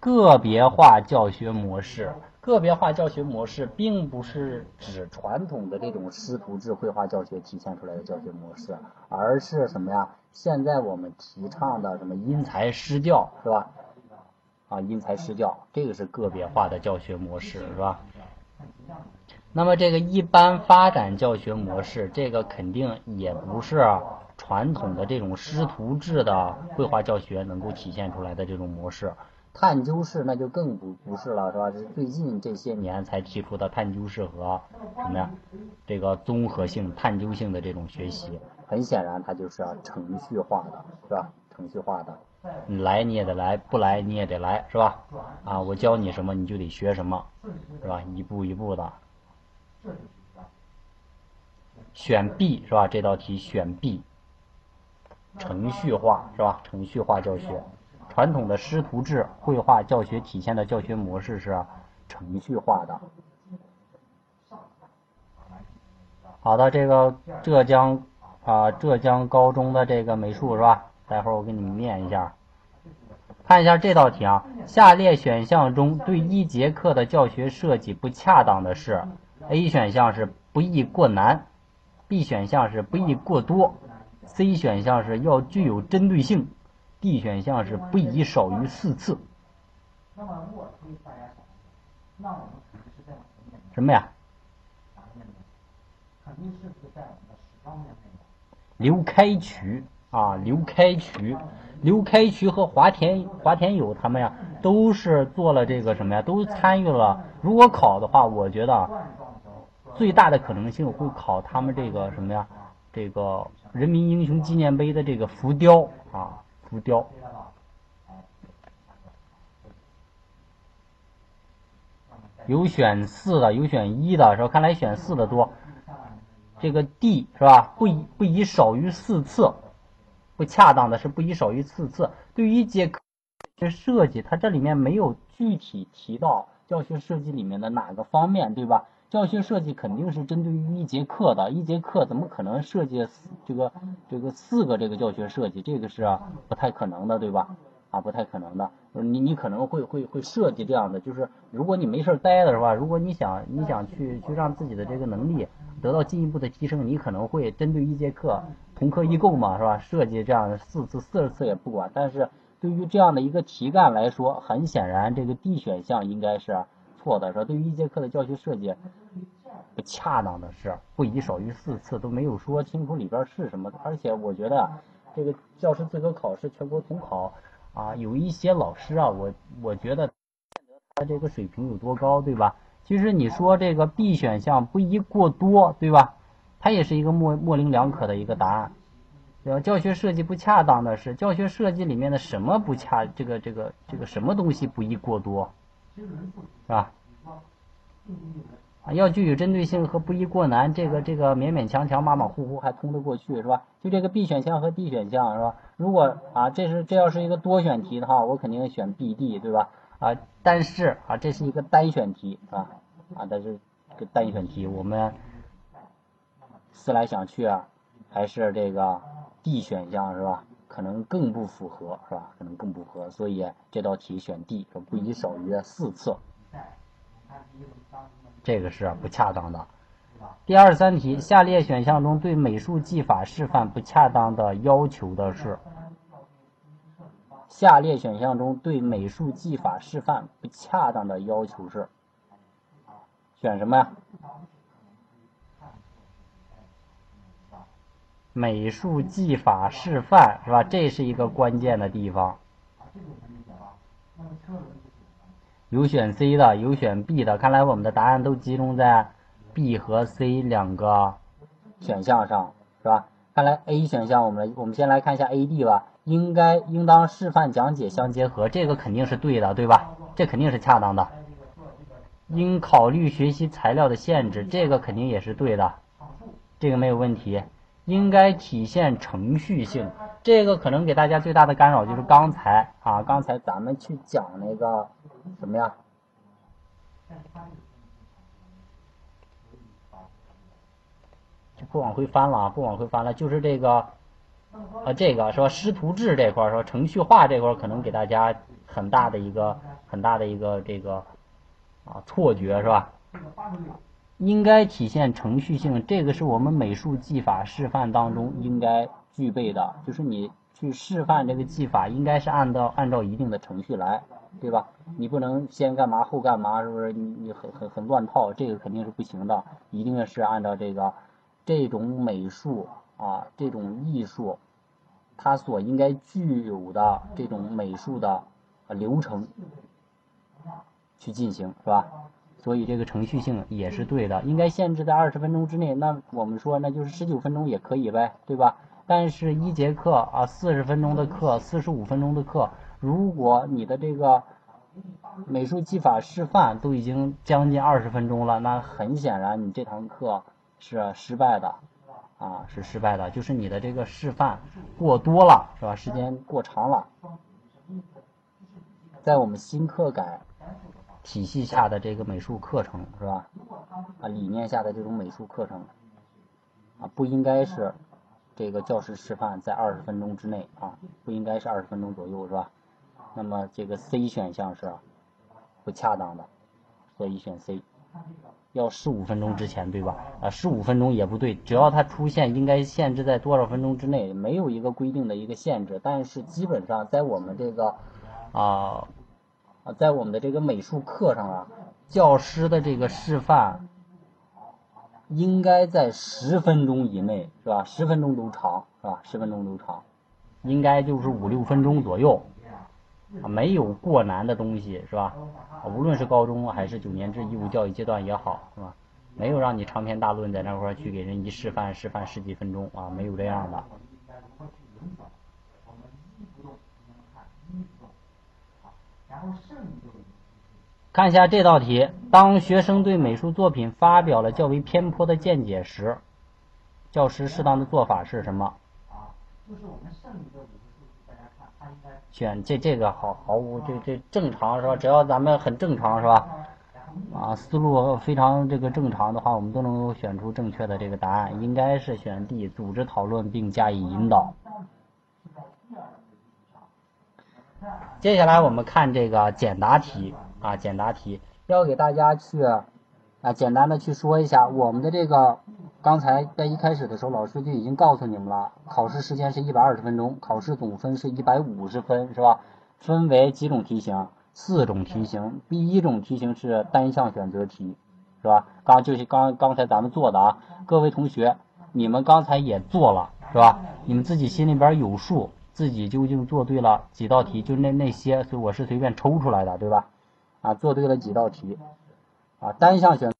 [SPEAKER 1] 个别化教学模式。个别化教学模式并不是指传统的这种师徒制绘画教学体现出来的教学模式，而是什么呀？现在我们提倡的什么因材施教，是吧？啊，因材施教，这个是个别化的教学模式，是吧？那么这个一般发展教学模式，这个肯定也不是传统的这种师徒制的绘画教学能够体现出来的这种模式。探究式那就更不不是了，是吧？是最近这些年才提出的探究式和什么呀？这个综合性、探究性的这种学习，很显然它就是程序化的，是吧？程序化的，你来你也得来，不来你也得来，是吧？啊，我教你什么你就得学什么，是吧？一步一步的。选 B 是吧？这道题选 B，程序化是吧？程序化教学，传统的师徒制绘画教学体现的教学模式是程序化的。好的，这个浙江啊，浙江高中的这个美术是吧？待会儿我给你们念一下，看一下这道题啊。下列选项中对一节课的教学设计不恰当的是。A 选项是不宜过难，B 选项是不宜过多，C 选项是要具有针对性，D 选项是不宜少于四次。那么我可以大家想那我们肯定是在哪面？什么呀？哪面呢？肯定是不是在我们的十方面内？刘开渠啊，刘开渠，刘开渠和华田华田友他们呀，都是做了这个什么呀？都参与了。如果考的话，我觉得。最大的可能性会考他们这个什么呀？这个人民英雄纪念碑的这个浮雕啊，浮雕。有选四的，有选一的，是吧？看来选四的多。这个 D 是吧？不宜不宜少于四次，不恰当的是不宜少于四次。对于一节课设计，它这里面没有具体提到教学设计里面的哪个方面，对吧？教学设计肯定是针对于一节课的，一节课怎么可能设计这个这个四个这个教学设计？这个是不太可能的，对吧？啊，不太可能的。你你可能会会会设计这样的，就是如果你没事待的是吧？如果你想你想去去让自己的这个能力得到进一步的提升，你可能会针对一节课同课异构嘛，是吧？设计这样四次四十次也不管。但是对于这样的一个题干来说，很显然这个 D 选项应该是错的，是吧？对于一节课的教学设计，不恰当的是不宜少于四次，都没有说清楚里边是什么。而且我觉得这个教师资格考试全国统考。啊，有一些老师啊，我我觉得他这个水平有多高，对吧？其实你说这个 B 选项不宜过多，对吧？它也是一个模模棱两可的一个答案。对吧？教学设计不恰当的是，教学设计里面的什么不恰？这个这个这个什么东西不宜过多，是吧？啊要具有针对性和不易过难，这个这个勉勉强强马马虎虎还通得过去是吧？就这个 B 选项和 D 选项是吧？如果啊这是这要是一个多选题的话，我肯定选 B、D 对吧？啊，但是啊这是一个单选题啊啊，但是个单选题，我们思来想去啊，还是这个 D 选项是吧？可能更不符合是吧？可能更不符合，所以这道题选 D，不宜少于四次。这个是不恰当的。第二十三题，下列选项中对美术技法示范不恰当的要求的是？下列选项中对美术技法示范不恰当的要求是？选什么呀？美术技法示范是吧？这是一个关键的地方。有选 C 的，有选 B 的，看来我们的答案都集中在 B 和 C 两个选项上，是吧？看来 A 选项，我们我们先来看一下 A、D 吧。应该应当示范讲解相结合，这个肯定是对的，对吧？这肯定是恰当的。应考虑学习材料的限制，这个肯定也是对的，这个没有问题。应该体现程序性，这个可能给大家最大的干扰就是刚才啊，刚才咱们去讲那个怎么样？就不往回翻了啊，不往回翻了，就是这个啊，这个说？师徒制这块儿说？程序化这块儿可能给大家很大的一个很大的一个这个啊错觉是吧？应该体现程序性，这个是我们美术技法示范当中应该具备的，就是你去示范这个技法，应该是按照按照一定的程序来，对吧？你不能先干嘛后干嘛，是不是？你你很很很乱套，这个肯定是不行的，一定是按照这个这种美术啊，这种艺术，它所应该具有的这种美术的流程去进行，是吧？所以这个程序性也是对的，应该限制在二十分钟之内。那我们说那就是十九分钟也可以呗，对吧？但是一节课啊，四十分钟的课，四十五分钟的课，如果你的这个美术技法示范都已经将近二十分钟了，那很显然你这堂课是失败的，啊，是失败的，就是你的这个示范过多了，是吧？时间过长了，在我们新课改。体系下的这个美术课程是吧？啊，理念下的这种美术课程啊，不应该是这个教师示范在二十分钟之内啊，不应该是二十分钟左右是吧？那么这个 C 选项是不恰当的，所以选 C。要十五分钟之前对吧？啊，十五分钟也不对，只要它出现应该限制在多少分钟之内，没有一个规定的一个限制，但是基本上在我们这个啊啊。在我们的这个美术课上啊，教师的这个示范应该在十分钟以内，是吧？十分钟都长，是吧？十分钟都长，应该就是五六分钟左右，啊，没有过难的东西，是吧？无论是高中还是九年制义务教育阶段也好，是吧？没有让你长篇大论在那块儿去给人一示范示范十几分钟啊，没有这样的。看一下这道题，当学生对美术作品发表了较为偏颇的见解时，教师适当的做法是什么？选这这个毫毫无这这正常是吧？只要咱们很正常是吧？啊，思路非常这个正常的话，我们都能够选出正确的这个答案，应该是选 D，组织讨论并加以引导。接下来我们看这个简答题啊，简答题要给大家去啊简单的去说一下我们的这个，刚才在一开始的时候老师就已经告诉你们了，考试时间是一百二十分钟，考试总分是一百五十分是吧？分为几种题型？四种题型。第一种题型是单项选择题，是吧？刚就是刚刚才咱们做的啊，各位同学，你们刚才也做了是吧？你们自己心里边有数。自己究竟做对了几道题？就那那些，所以我是随便抽出来的，对吧？啊，做对了几道题？啊，单项选择，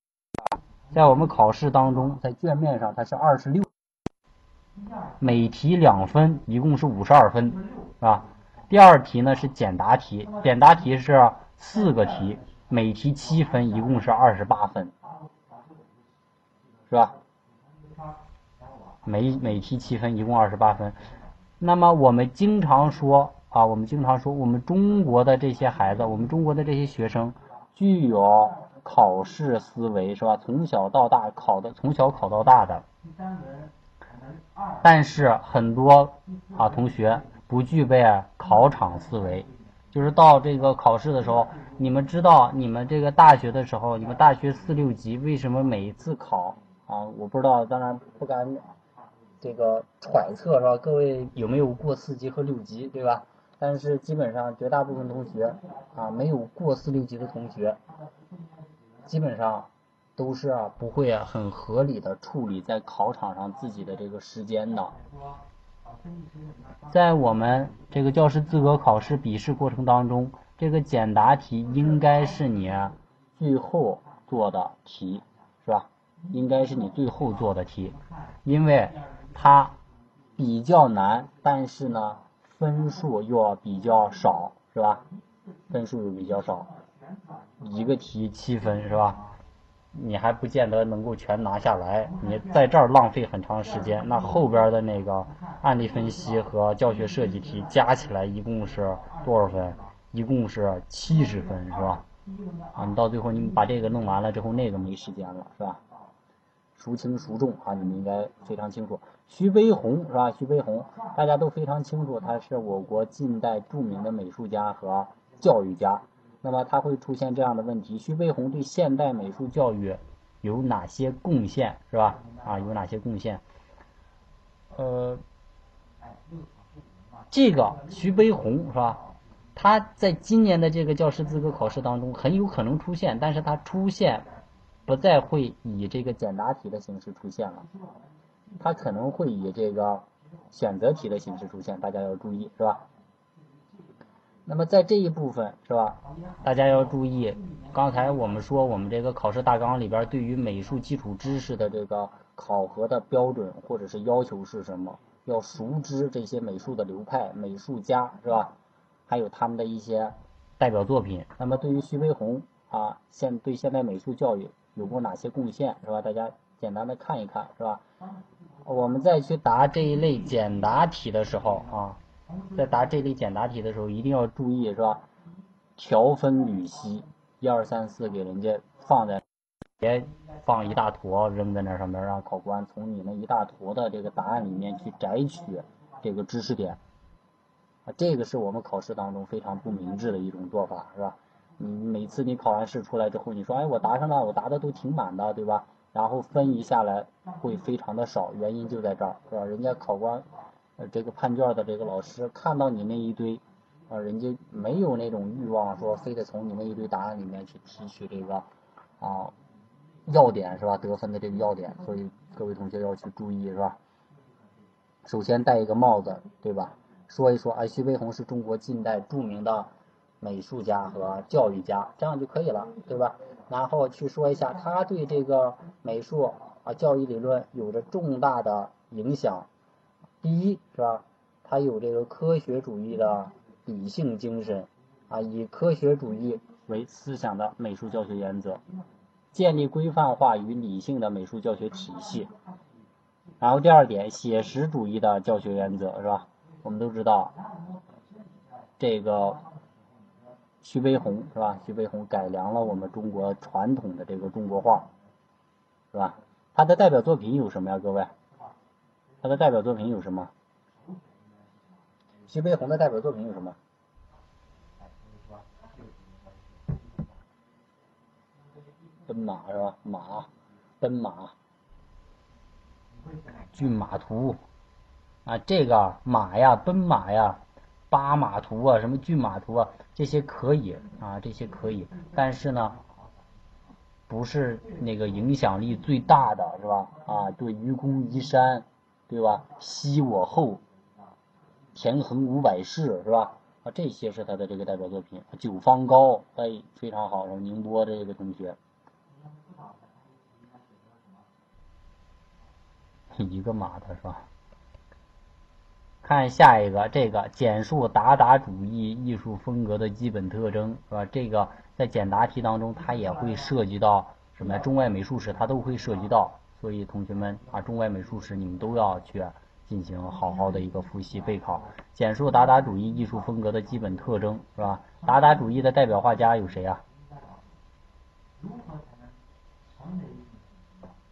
[SPEAKER 1] 在我们考试当中，在卷面上它是二十六，每题两分，一共是五十二分，是吧？第二题呢是简答题，简答题是四个题，每题七分，一共是二十八分，是吧？每每题七分，一共二十八分。那么我们经常说啊，我们经常说，我们中国的这些孩子，我们中国的这些学生，具有考试思维，是吧？从小到大考的，从小考到大的。但是很多啊同学不具备考场思维，就是到这个考试的时候，你们知道，你们这个大学的时候，你们大学四六级为什么每一次考啊？我不知道，当然不敢。这个揣测是吧？各位有没有过四级和六级，对吧？但是基本上绝大部分同学啊，没有过四六级的同学，基本上都是不会很合理的处理在考场上自己的这个时间的。在我们这个教师资格考试笔试过程当中，这个简答题应该是你最后做的题，是吧？应该是你最后做的题，因为。它比较难，但是呢，分数又比较少，是吧？分数又比较少，一个题七分，是吧？你还不见得能够全拿下来，你在这儿浪费很长时间。那后边的那个案例分析和教学设计题加起来一共是多少分？一共是七十分，是吧？啊，你到最后你把这个弄完了之后，那个没时间了，是吧？孰轻孰重啊？你们应该非常清楚。徐悲鸿是吧？徐悲鸿大家都非常清楚，他是我国近代著名的美术家和教育家。那么他会出现这样的问题：徐悲鸿对现代美术教育有哪些贡献？是吧？啊，有哪些贡献？呃，这个徐悲鸿是吧？他在今年的这个教师资格考试当中很有可能出现，但是他出现不再会以这个简答题的形式出现了。它可能会以这个选择题的形式出现，大家要注意，是吧？那么在这一部分，是吧？大家要注意，刚才我们说我们这个考试大纲里边对于美术基础知识的这个考核的标准或者是要求是什么？要熟知这些美术的流派、美术家，是吧？还有他们的一些代表作品。那么对于徐悲鸿啊，现对现代美术教育有过哪些贡献，是吧？大家简单的看一看，是吧？我们再去答这一类简答题的时候啊，在答这类简答题的时候，一定要注意是吧？条分缕析，一二三四给人家放在，别放一大坨扔在那上面，让考官从你那一大坨的这个答案里面去摘取这个知识点。啊，这个是我们考试当中非常不明智的一种做法，是吧？你每次你考完试出来之后，你说，哎，我答上了，我答的都挺满的，对吧？然后分一下来会非常的少，原因就在这儿，是吧？人家考官，呃，这个判卷的这个老师看到你那一堆，啊，人家没有那种欲望说非得从你那一堆答案里面去提取这个，啊，要点是吧？得分的这个要点，所以各位同学要去注意是吧？首先戴一个帽子，对吧？说一说，哎，徐悲鸿是中国近代著名的美术家和教育家，这样就可以了，对吧？然后去说一下他对这个美术啊教育理论有着重大的影响。第一是吧？他有这个科学主义的理性精神啊，以科学主义为思想的美术教学原则，建立规范化与理性的美术教学体系。然后第二点，写实主义的教学原则是吧？我们都知道，这个徐悲鸿是吧？徐悲鸿改良了我们中国传统的这个中国画，是吧？他的代表作品有什么呀？各位，他的代表作品有什么？徐悲鸿的代表作品有什么？奔马是吧？马，奔马，骏马图啊，这个马呀，奔马呀，八马图啊，什么骏马图啊，这些可以啊，这些可以，但是呢，不是那个影响力最大的是吧？啊，对，愚公移山，对吧？昔我后。田横五百世是吧？啊，这些是他的这个代表作品。九方高，哎，非常好，宁波这个同学，一个马的是吧？看下一个，这个简述达达主义艺术风格的基本特征是吧？这个在简答题当中，它也会涉及到什么？中外美术史它都会涉及到，所以同学们啊，中外美术史你们都要去。进行好好的一个复习备考，简述达达主义艺术风格的基本特征，是吧？达达主义的代表画家有谁啊？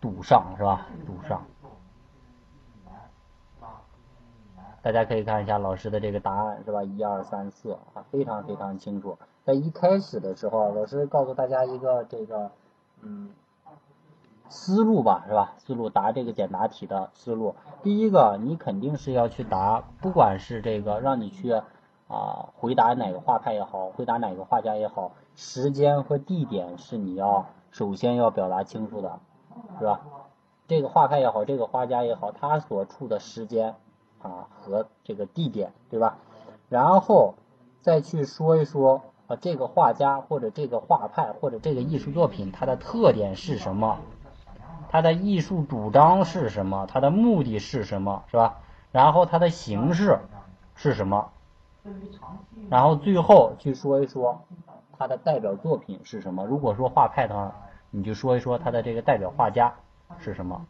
[SPEAKER 1] 杜尚是吧？杜尚，大家可以看一下老师的这个答案是吧？一二三四啊，非常非常清楚。在一开始的时候，老师告诉大家一个这个，嗯。思路吧，是吧？思路答这个简答题的思路，第一个，你肯定是要去答，不管是这个让你去啊回答哪个画派也好，回答哪个画家也好，时间和地点是你要首先要表达清楚的，是吧？这个画派也好，这个画家也好，他所处的时间啊和这个地点，对吧？然后再去说一说啊这个画家或者这个画派或者这个艺术作品它的特点是什么？他的艺术主张是什么？他的目的是什么？是吧？然后他的形式是什么？然后最后去说一说他的代表作品是什么？如果说画派的话，你就说一说他的这个代表画家是什么？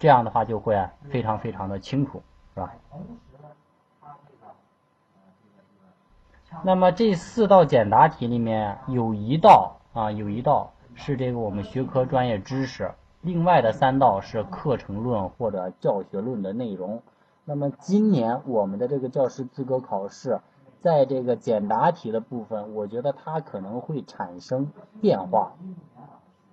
[SPEAKER 1] 这样的话就会非常非常的清楚，是吧？那么这四道简答题里面有一道啊，有一道。是这个我们学科专业知识，另外的三道是课程论或者教学论的内容。那么今年我们的这个教师资格考试，在这个简答题的部分，我觉得它可能会产生变化，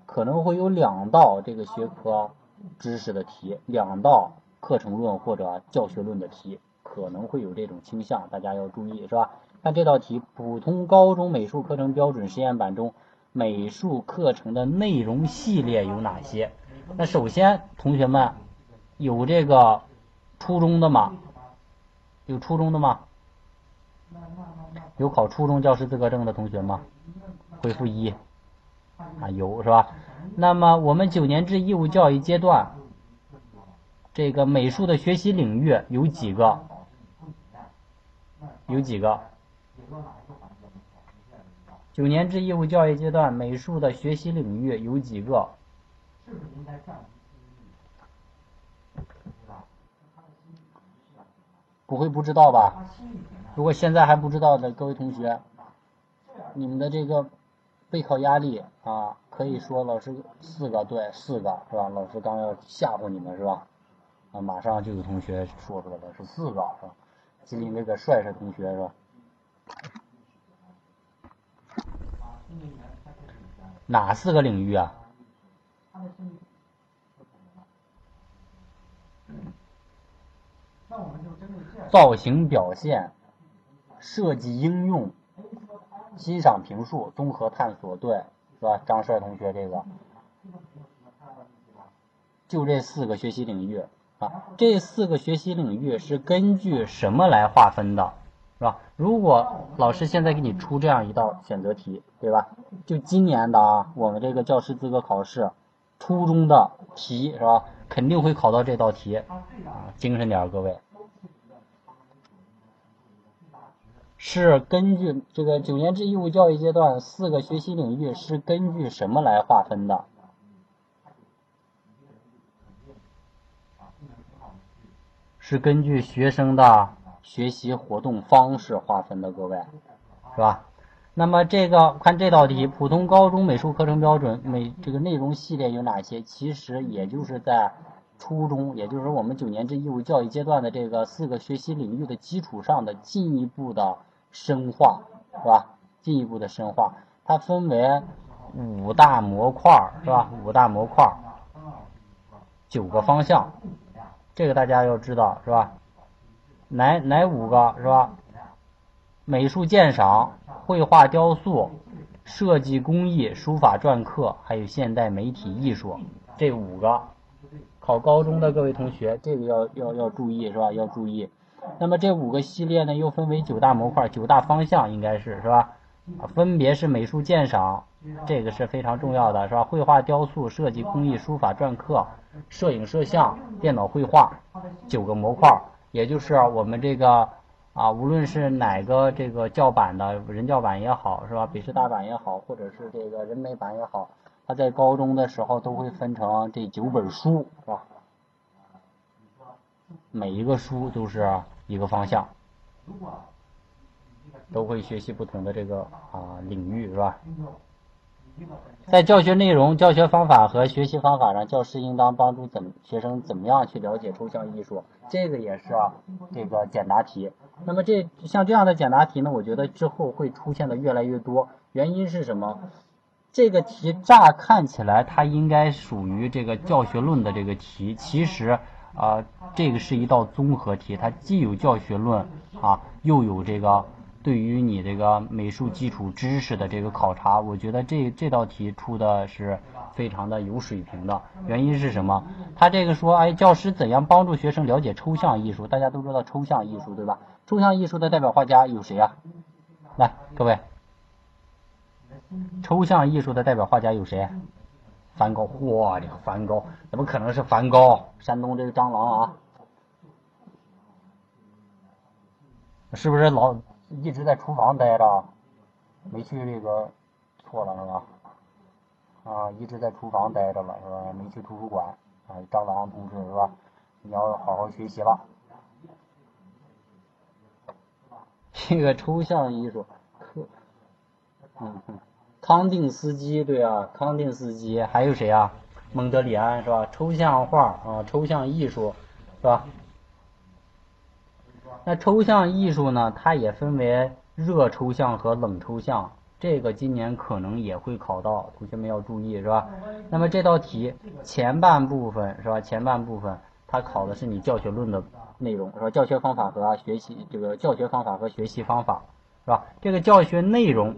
[SPEAKER 1] 可能会有两道这个学科知识的题，两道课程论或者教学论的题，可能会有这种倾向，大家要注意，是吧？看这道题，普通高中美术课程标准实验版中。美术课程的内容系列有哪些？那首先，同学们有这个初中的吗？有初中的吗？有考初中教师资格证的同学吗？回复一。啊，有是吧？那么我们九年制义务教育阶段，这个美术的学习领域有几个？有几个？九年制义务教育阶段，美术的学习领域有几个？不会不知道吧？如果现在还不知道的各位同学，你们的这个备考压力啊，可以说老师四个对四个是吧？老师刚要吓唬你们是吧？啊，马上就有同学说出来了，是四个是吧？吉林那个帅帅同学是吧？哪四个领域啊？造型表现、设计应用、欣赏评述、综合探索，对，是吧？张帅同学这个，就这四个学习领域啊。这四个学习领域是根据什么来划分的？是吧？如果老师现在给你出这样一道选择题，对吧？就今年的啊，我们这个教师资格考试，初中的题是吧？肯定会考到这道题啊，精神点，各位。是根据这个九年制义务教育阶段四个学习领域是根据什么来划分的？是根据学生的学习活动方式划分的，各位，是吧？那么这个看这道题，普通高中美术课程标准美这个内容系列有哪些？其实也就是在初中，也就是我们九年制义务教育阶段的这个四个学习领域的基础上的进一步的深化，是吧？进一步的深化，它分为五大模块，是吧？五大模块，九个方向。这个大家要知道是吧？哪哪五个是吧？美术鉴赏、绘画雕塑、设计工艺、书法篆刻，还有现代媒体艺术，这五个考高中的各位同学，这个要要要注意是吧？要注意。那么这五个系列呢，又分为九大模块、九大方向，应该是是吧？分别是美术鉴赏，这个是非常重要的，是吧？绘画雕塑、设计工艺、书法篆刻。摄影摄像、电脑绘画，九个模块，也就是我们这个啊，无论是哪个这个教版的人教版也好，是吧？北师大版也好，或者是这个人美版也好，它在高中的时候都会分成这九本书，是吧？每一个书都是一个方向，都会学习不同的这个啊领域，是吧？在教学内容、教学方法和学习方法上，教师应当帮助怎学生怎么样去了解抽象艺术？这个也是这个简答题。那么这像这样的简答题呢，我觉得之后会出现的越来越多。原因是什么？这个题乍看起来它应该属于这个教学论的这个题，其实啊，这个是一道综合题，它既有教学论啊，又有这个。对于你这个美术基础知识的这个考察，我觉得这这道题出的是非常的有水平的。原因是什么？他这个说，哎，教师怎样帮助学生了解抽象艺术？大家都知道抽象艺术，对吧？抽象艺术的代表画家有谁啊？来，各位，抽象艺术的代表画家有谁？梵高，我的梵高，怎么可能是梵高？山东这个蟑螂啊，是不是老？一直在厨房待着，没去这个，错了是吧？啊，一直在厨房待着了是吧？没去图书馆，啊，蟑螂同志是吧？你要好好学习了。这个抽象艺术，嗯嗯，康定斯基对啊，康定斯基还有谁啊？蒙德里安是吧？抽象画啊，抽象艺术是吧？那抽象艺术呢？它也分为热抽象和冷抽象，这个今年可能也会考到，同学们要注意，是吧？那么这道题前半部分是吧？前半部分它考的是你教学论的内容，是吧？教学方法和学习这个教学方法和学习方法，是吧？这个教学内容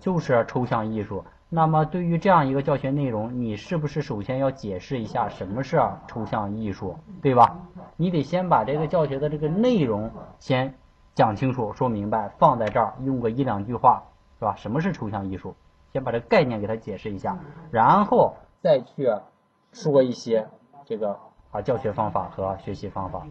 [SPEAKER 1] 就是抽象艺术。那么对于这样一个教学内容，你是不是首先要解释一下什么是抽象艺术，对吧？你得先把这个教学的这个内容先讲清楚、说明白，放在这儿用个一两句话，是吧？什么是抽象艺术？先把这个概念给他解释一下，然后再去说一些这个啊教学方法和学习方法。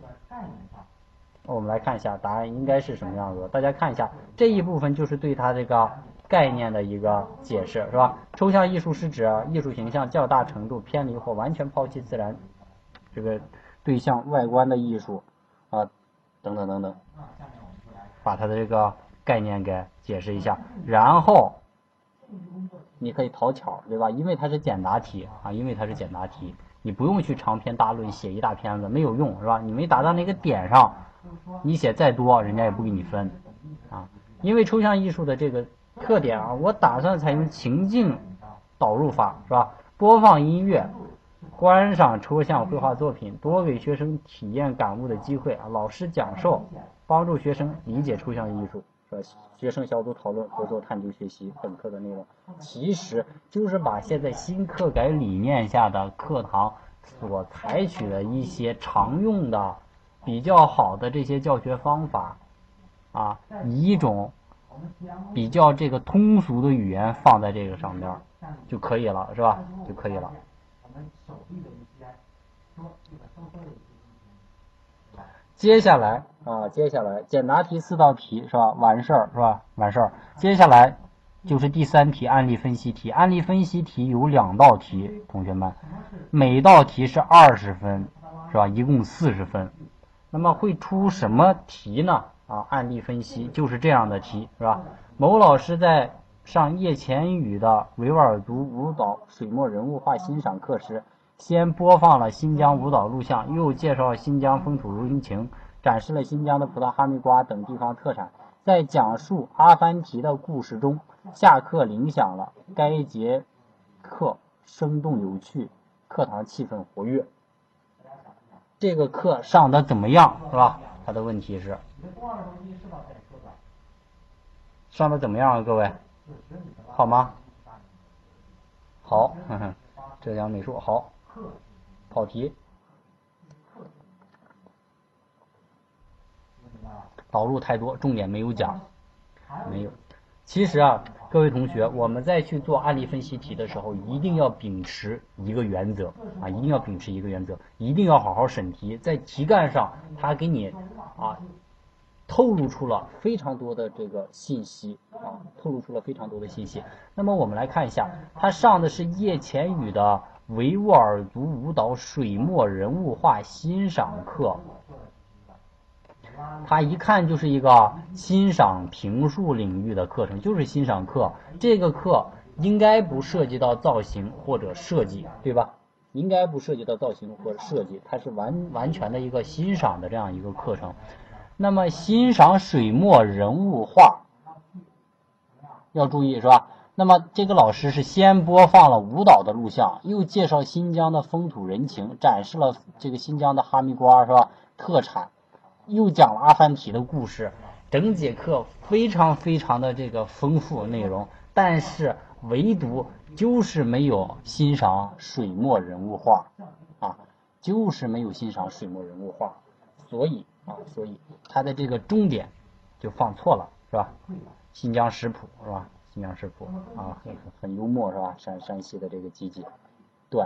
[SPEAKER 1] 我们来看一下答案应该是什么样子，大家看一下这一部分就是对它这个。概念的一个解释是吧？抽象艺术是指艺术形象较大程度偏离或完全抛弃自然这个对象外观的艺术啊，等等等等，把它的这个概念给解释一下，然后你可以讨巧，对吧？因为它是简答题啊，因为它是简答题，你不用去长篇大论写一大篇子，没有用是吧？你没达到那个点上，你写再多，人家也不给你分啊，因为抽象艺术的这个。特点啊，我打算采用情境导入法，是吧？播放音乐，观赏抽象绘画作品，多给学生体验感悟的机会啊。老师讲授，帮助学生理解抽象艺术，是吧？学生小组讨论，合作探究学习本课的内容，其实就是把现在新课改理念下的课堂所采取的一些常用的、比较好的这些教学方法。啊，以一种比较这个通俗的语言放在这个上边就可以了，是吧？就可以了。接下来啊，接下来简答题四道题是吧？完事儿是吧？完事儿。接下来就是第三题案例分析题。案例分析题有两道题，同学们，每道题是二十分，是吧？一共四十分。那么会出什么题呢？啊，案例分析就是这样的题，是吧？某老师在上叶前宇的维吾尔族舞蹈水墨人物画欣赏课时，先播放了新疆舞蹈录像，又介绍新疆风土人情，展示了新疆的葡萄、哈密瓜等地方特产。在讲述阿凡提的故事中，下课铃响了。该节课生动有趣，课堂气氛活跃。这个课上的怎么样，是吧？他的问题是，上的怎么样啊，各位？好吗？好，浙江美术好。跑题。导入太多，重点没有讲，没有。其实啊，各位同学，我们在去做案例分析题的时候，一定要秉持一个原则啊，一定要秉持一个原则，一定要好好审题。在题干上，他给你啊透露出了非常多的这个信息啊，透露出了非常多的信息。那么我们来看一下，他上的是叶前宇的维吾尔族舞蹈水墨人物画欣赏课。他一看就是一个欣赏评述领域的课程，就是欣赏课。这个课应该不涉及到造型或者设计，对吧？应该不涉及到造型或者设计，它是完完全的一个欣赏的这样一个课程。那么欣赏水墨人物画要注意是吧？那么这个老师是先播放了舞蹈的录像，又介绍新疆的风土人情，展示了这个新疆的哈密瓜是吧？特产。又讲了阿凡提的故事，整节课非常非常的这个丰富内容，但是唯独就是没有欣赏水墨人物画，啊，就是没有欣赏水墨人物画，所以啊，所以他的这个重点就放错了，是吧？新疆食谱是吧？新疆食谱啊，很很幽默是吧？山山西的这个集锦，对。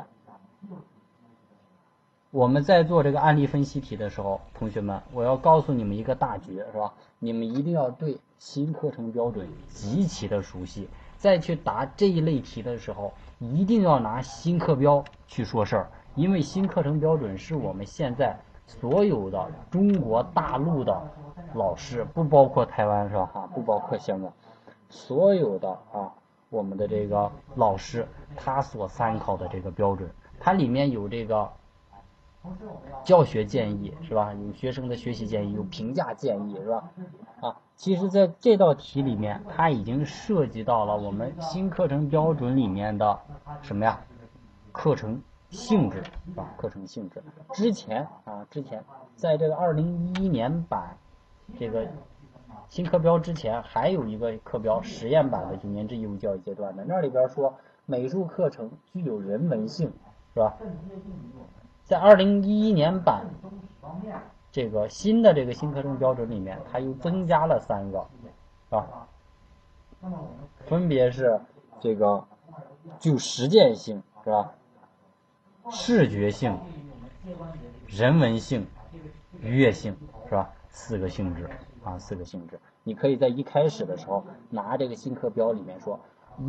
[SPEAKER 1] 我们在做这个案例分析题的时候，同学们，我要告诉你们一个大局，是吧？你们一定要对新课程标准极其的熟悉，再去答这一类题的时候，一定要拿新课标去说事儿，因为新课程标准是我们现在所有的中国大陆的老师，不包括台湾，是吧？哈，不包括香港，所有的啊，我们的这个老师他所参考的这个标准，它里面有这个。教学建议是吧？有学生的学习建议，有评价建议是吧？啊，其实在这道题里面，它已经涉及到了我们新课程标准里面的什么呀？课程性质啊，课程性质。之前啊，之前在这个二零一一年版这个新课标之前，还有一个课标实验版的九年制义务教育阶段的，那里边说美术课程具有人文性，是吧？在二零一一年版这个新的这个新课程标准里面，它又增加了三个，啊，分别是这个就实践性是吧？视觉性、人文性、愉悦性是吧？四个性质啊，四个性质。你可以在一开始的时候拿这个新课标里面说，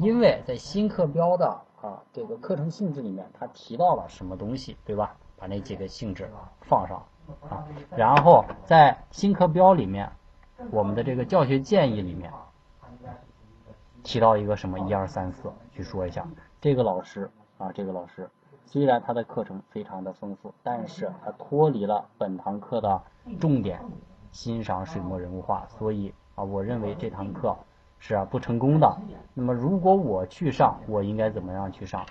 [SPEAKER 1] 因为在新课标的啊这个课程性质里面，它提到了什么东西，对吧？把那几个性质放上啊，然后在新课标里面，我们的这个教学建议里面提到一个什么一二三四，去说一下。这个老师啊，这个老师虽然他的课程非常的丰富，但是他脱离了本堂课的重点，欣赏水墨人物画，所以啊，我认为这堂课是不成功的。那么如果我去上，我应该怎么样去上？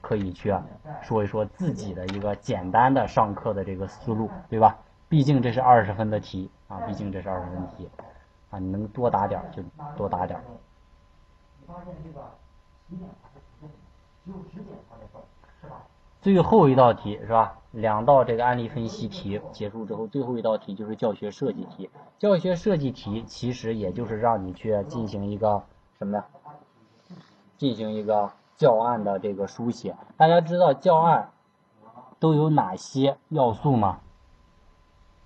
[SPEAKER 1] 可以去说一说自己的一个简单的上课的这个思路，对吧？毕竟这是二十分的题啊，毕竟这是二十分题啊，你能多答点就多答点。最后一道题是吧？两道这个案例分析题结束之后，最后一道题就是教学设计题。教学设计题其实也就是让你去进行一个什么呀？进行一个教案的这个书写。大家知道教案都有哪些要素吗？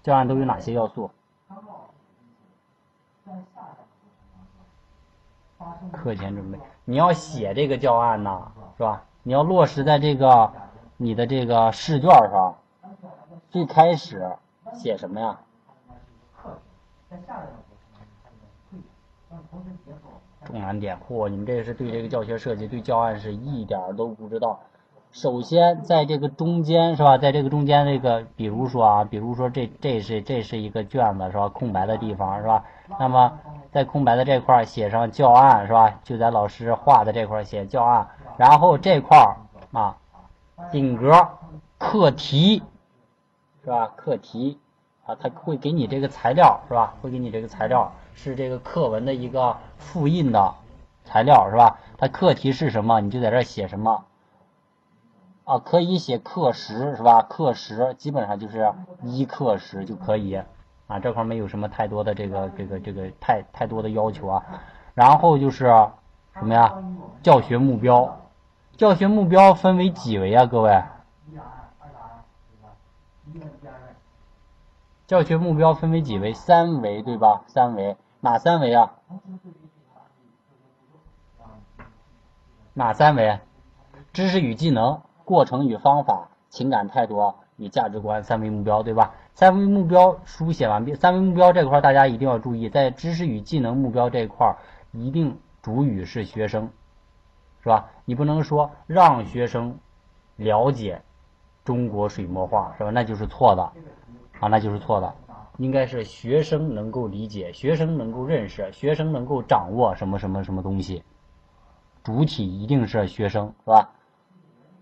[SPEAKER 1] 教案都有哪些要素？课前准备，你要写这个教案呢，是吧？你要落实在这个你的这个试卷上。最开始写什么呀？重难点，嚯！你们这是对这个教学设计、对教案是一点儿都不知道。首先，在这个中间是吧？在这个中间，这个比如说啊，比如说这这是这是一个卷子是吧？空白的地方是吧？那么在空白的这块写上教案是吧？就在老师画的这块写教案，然后这块啊顶格课题是吧？课题啊，他会给你这个材料是吧？会给你这个材料是这个课文的一个复印的材料是吧？它课题是什么？你就在这写什么。啊，可以写课时是吧？课时基本上就是一课时就可以啊，这块没有什么太多的这个这个这个太太多的要求啊。然后就是什么呀？教学目标，教学目标分为几维啊？各位？教学目标分为几维？三维对吧？三维，哪三维啊？哪三维？知识与技能。过程与方法、情感态度与价值观三维目标，对吧？三维目标书写完毕。三维目标这块大家一定要注意，在知识与技能目标这块一定主语是学生，是吧？你不能说让学生了解中国水墨画，是吧？那就是错的，啊，那就是错的。应该是学生能够理解，学生能够认识，学生能够掌握什么什么什么东西，主体一定是学生，是吧？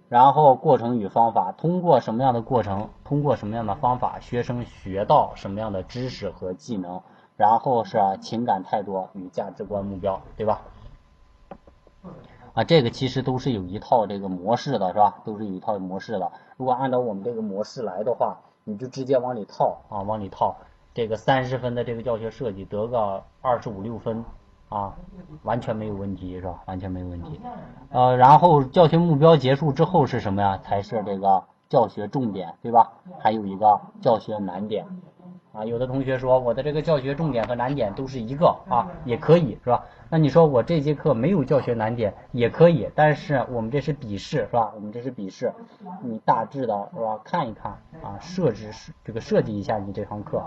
[SPEAKER 1] 然后过程与方法，通过什么样的过程，通过什么样的方法，学生学到什么样的知识和技能，然后是情感态度与价值观目标，对吧？啊，这个其实都是有一套这个模式的，是吧？都是有一套模式的。如果按照我们这个模式来的话，你就直接往里套啊，往里套这个三十分的这个教学设计，得个二十五六分。啊，完全没有问题是吧？完全没有问题。呃，然后教学目标结束之后是什么呀？才是这个教学重点，对吧？还有一个教学难点。啊，有的同学说我的这个教学重点和难点都是一个啊，也可以是吧？那你说我这节课没有教学难点也可以，但是我们这是笔试是吧？我们这是笔试，你大致的是吧？看一看啊，设置这个设计一下你这堂课。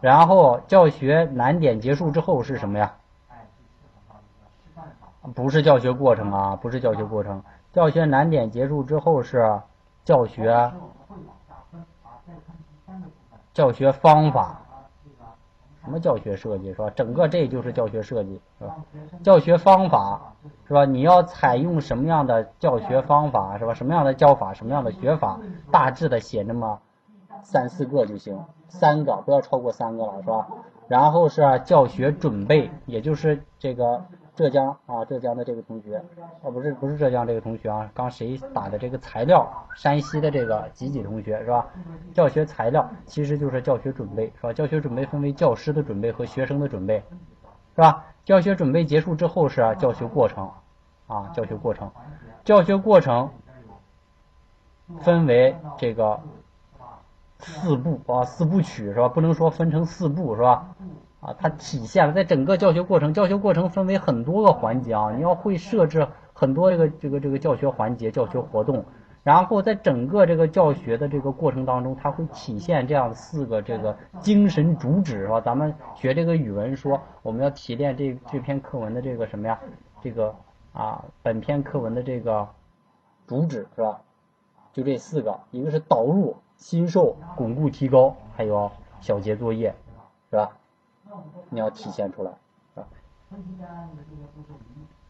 [SPEAKER 1] 然后教学难点结束之后是什么呀？不是教学过程啊，不是教学过程。教学难点结束之后是教学教学方法，什么教学设计是吧？整个这就是教学设计是吧？教学方法是吧？你要采用什么样的教学方法是吧？什么样的教法，什么样的学法，大致的写那么三四个就行。三个不要超过三个了，是吧？然后是教学准备，也就是这个浙江啊，浙江的这个同学，啊，不是不是浙江这个同学啊，刚谁打的这个材料？山西的这个吉吉同学是吧？教学材料其实就是教学准备，是吧？教学准备分为教师的准备和学生的准备，是吧？教学准备结束之后是教学过程，啊，教学过程，教学过程分为这个。四步啊，四部曲是吧？不能说分成四部是吧？啊，它体现了在整个教学过程，教学过程分为很多个环节啊，你要会设置很多这个这个这个教学环节、教学活动，然后在整个这个教学的这个过程当中，它会体现这样四个这个精神主旨是吧？咱们学这个语文说，我们要提炼这这篇课文的这个什么呀？这个啊，本篇课文的这个主旨是吧？就这四个，一个是导入。新授、巩固、提高，还有小节作业，是吧？你要体现出来，是吧？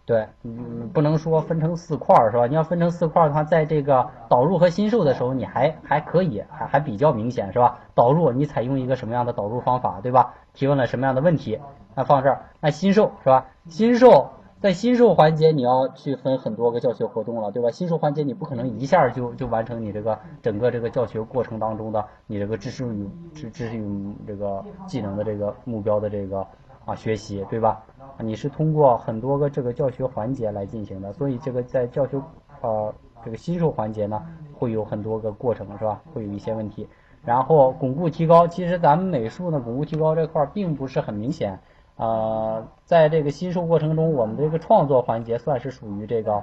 [SPEAKER 1] 对，嗯，不能说分成四块儿，是吧？你要分成四块儿的话，在这个导入和新售的时候，你还还可以，还还比较明显，是吧？导入你采用一个什么样的导入方法，对吧？提问了什么样的问题？那放这儿，那新售是吧？新受在新授环节，你要去分很多个教学活动了，对吧？新授环节你不可能一下就就完成你这个整个这个教学过程当中的你这个知识与知知识与这个技能的这个目标的这个啊学习，对吧？你是通过很多个这个教学环节来进行的，所以这个在教学呃这个新授环节呢，会有很多个过程，是吧？会有一些问题，然后巩固提高，其实咱们美术呢巩固提高这块并不是很明显。呃，在这个吸收过程中，我们这个创作环节算是属于这个，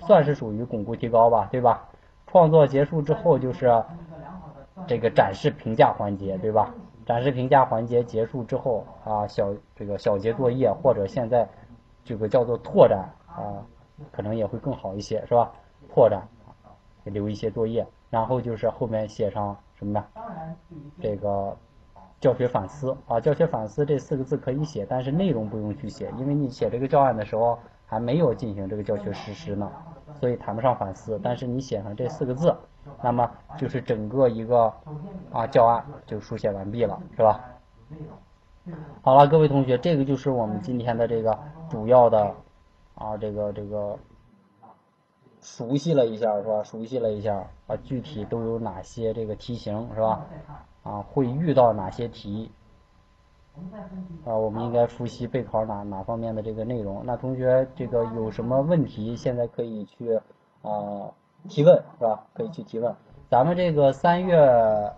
[SPEAKER 1] 算是属于巩固提高吧，对吧？创作结束之后就是这个展示评价环节，对吧？展示评价环节结束之后啊，小这个小结作业或者现在这个叫做拓展啊，可能也会更好一些，是吧？拓展留一些作业，然后就是后面写上什么呢？这个。教学反思啊，教学反思这四个字可以写，但是内容不用去写，因为你写这个教案的时候还没有进行这个教学实施呢，所以谈不上反思。但是你写上这四个字，那么就是整个一个啊教案就书写完毕了，是吧？好了，各位同学，这个就是我们今天的这个主要的啊这个这个熟悉了一下，是吧？熟悉了一下啊，具体都有哪些这个题型，是吧？啊，会遇到哪些题？啊，我们应该复习备考哪哪方面的这个内容？那同学这个有什么问题，现在可以去啊提问，是吧？可以去提问。咱们这个三月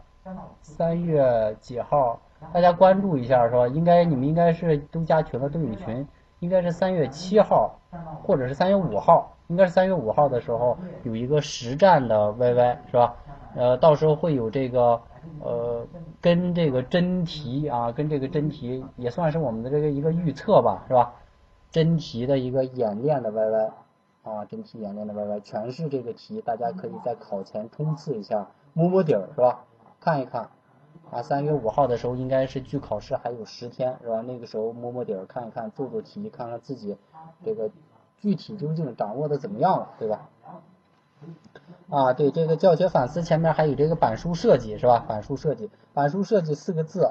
[SPEAKER 1] 三月几号，大家关注一下，是吧？应该你们应该是都加群了，都有群，应该是三月七号或者是三月五号，应该是三月五号的时候有一个实战的 YY，是吧？呃，到时候会有这个。呃，跟这个真题啊，跟这个真题也算是我们的这个一个预测吧，是吧？真题的一个演练的 YY 啊，真题演练的 YY，全是这个题，大家可以在考前冲刺一下，摸摸底儿，是吧？看一看啊，三月五号的时候应该是距考试还有十天，是吧？那个时候摸摸底儿，看一看，做做题，看看自己这个具体究竟掌握的怎么样了，对吧？啊，对这个教学反思前面还有这个板书设计是吧？板书设计，板书设计四个字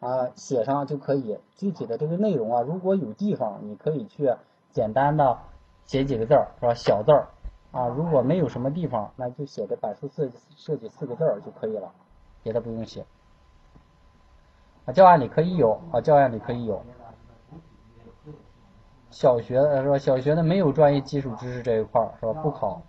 [SPEAKER 1] 啊，写上就可以。具体的这个内容啊，如果有地方你可以去简单的写几个字儿是吧？小字儿啊，如果没有什么地方，那就写个板书设计设计四个字儿就可以了，别的不用写。啊，教案里可以有啊，教案里可以有。小学的是吧？小学的没有专业基础知识这一块儿是吧？不考。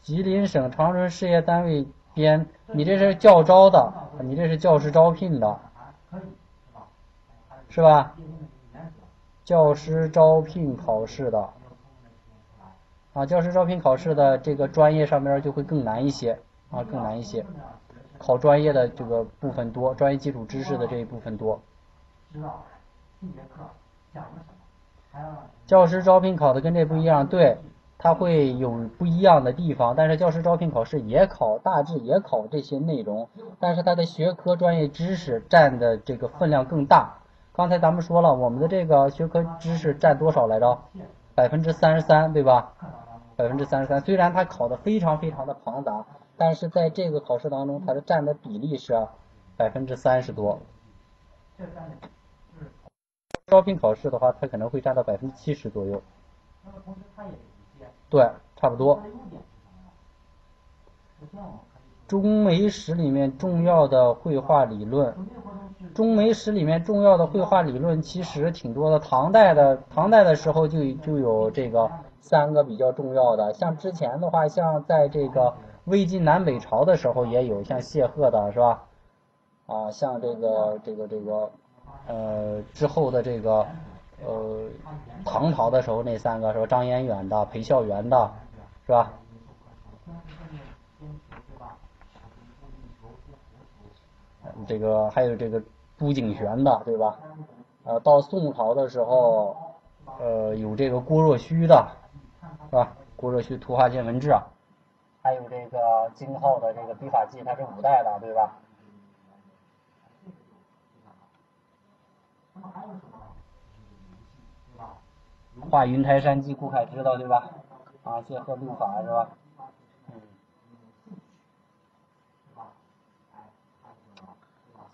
[SPEAKER 1] 吉林省长春事业单位编，你这是教招的，你这是教师招聘的，是吧？教师招聘考试的，啊，教师招聘考试的这个专业上面就会更难一些，啊，更难一些，考专业的这个部分多，专业基础知识的这一部分多。指导，这节课讲了什么教师招聘考的跟这不一样，对。它会有不一样的地方，但是教师招聘考试也考，大致也考这些内容，但是它的学科专业知识占的这个分量更大。刚才咱们说了，我们的这个学科知识占多少来着？百分之三十三，对吧？百分之三十三。虽然它考的非常非常的庞杂，但是在这个考试当中，它的占的比例是百分之三十多。招聘考试的话，它可能会占到百分之七十左右。那么同时，它也。对，差不多。中美史里面重要的绘画理论，中美史里面重要的绘画理论其实挺多的。唐代的唐代的时候就就有这个三个比较重要的，像之前的话，像在这个魏晋南北朝的时候也有，像谢赫的是吧？啊，像这个这个这个呃之后的这个。呃，唐朝的时候那三个是吧？张彦远的、裴孝元的，是吧？这个还有这个朱景玄的，对吧？呃，到宋朝的时候，呃，有这个郭若虚的，是吧？郭若虚《图画见闻志》，还有这个金浩的这个《笔法记》，它是五代的，对吧？画云台山记，顾恺之的对吧？啊，谢赫律法是吧？嗯。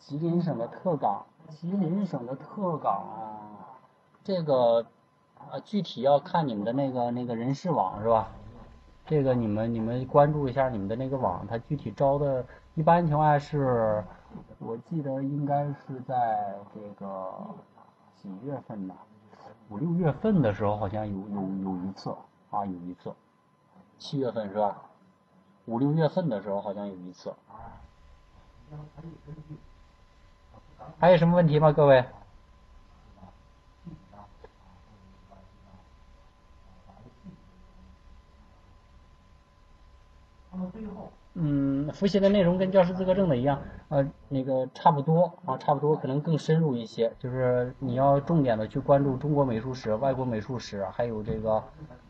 [SPEAKER 1] 吉林省的特岗，吉林省的特岗，这个呃具体要看你们的那个那个人事网是吧？这个你们你们关注一下你们的那个网，它具体招的，一般情况下是，我记得应该是在这个几月份呢？五六月份的时候好像有有有一次啊有一次，七月份是吧？五六月份的时候好像有一次。还有什么问题吗，各位？嗯，复习的内容跟教师资格证的一样，呃，那个差不多啊，差不多，可能更深入一些。就是你要重点的去关注中国美术史、外国美术史，还有这个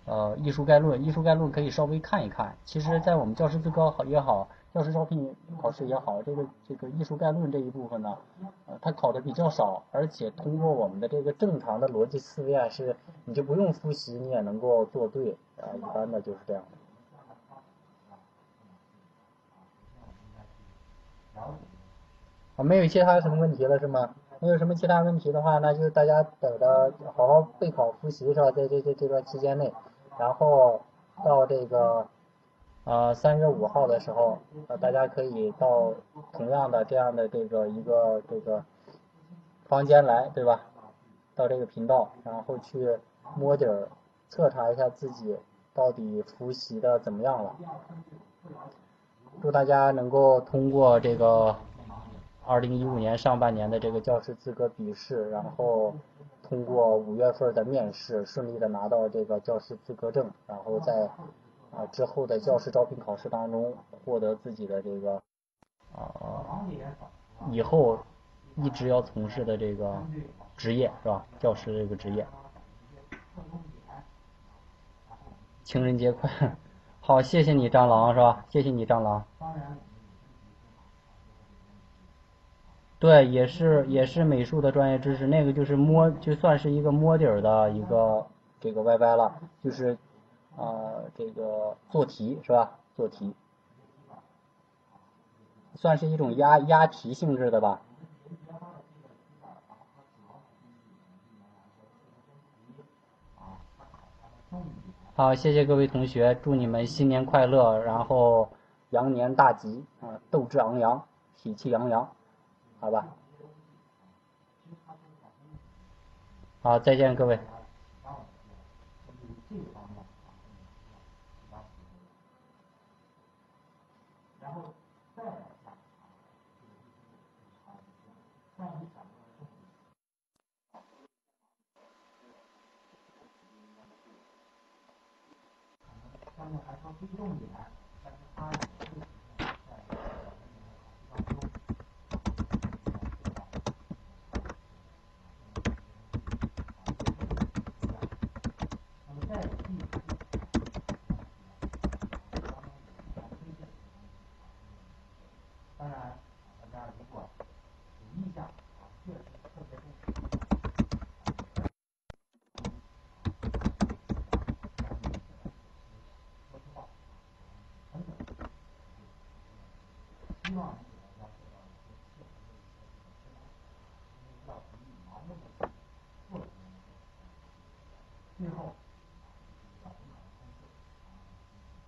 [SPEAKER 1] 呃艺术概论。艺术概论可以稍微看一看。其实，在我们教师资格好也好。教师招聘考试也好，这个这个艺术概论这一部分呢，呃，它考的比较少，而且通过我们的这个正常的逻辑思维啊，是你就不用复习，你也能够做对啊，一般的就是这样。啊，没有其他什么问题了是吗？没有什么其他问题的话，那就大家等着好好备考复习是吧？在这这这段期间内，然后到这个。呃，三月五号的时候，呃，大家可以到同样的这样的这个一个这个房间来，对吧？到这个频道，然后去摸底儿，测查一下自己到底复习的怎么样了。祝大家能够通过这个二零一五年上半年的这个教师资格笔试，然后通过五月份的面试，顺利的拿到这个教师资格证，然后再。啊，之后的教师招聘考试当中获得自己的这个啊，以后一直要从事的这个职业是吧？教师这个职业。情人节快，好，谢谢你蟑螂是吧？谢谢你蟑螂。对，也是也是美术的专业知识，那个就是摸，就算是一个摸底儿的一个这个 YY 了，就是。啊，这个做题是吧？做题，算是一种押押题性质的吧。好，谢谢各位同学，祝你们新年快乐，然后羊年大吉啊，斗志昂扬，喜气洋洋，好吧？好，再见各位。他们还说不重你呢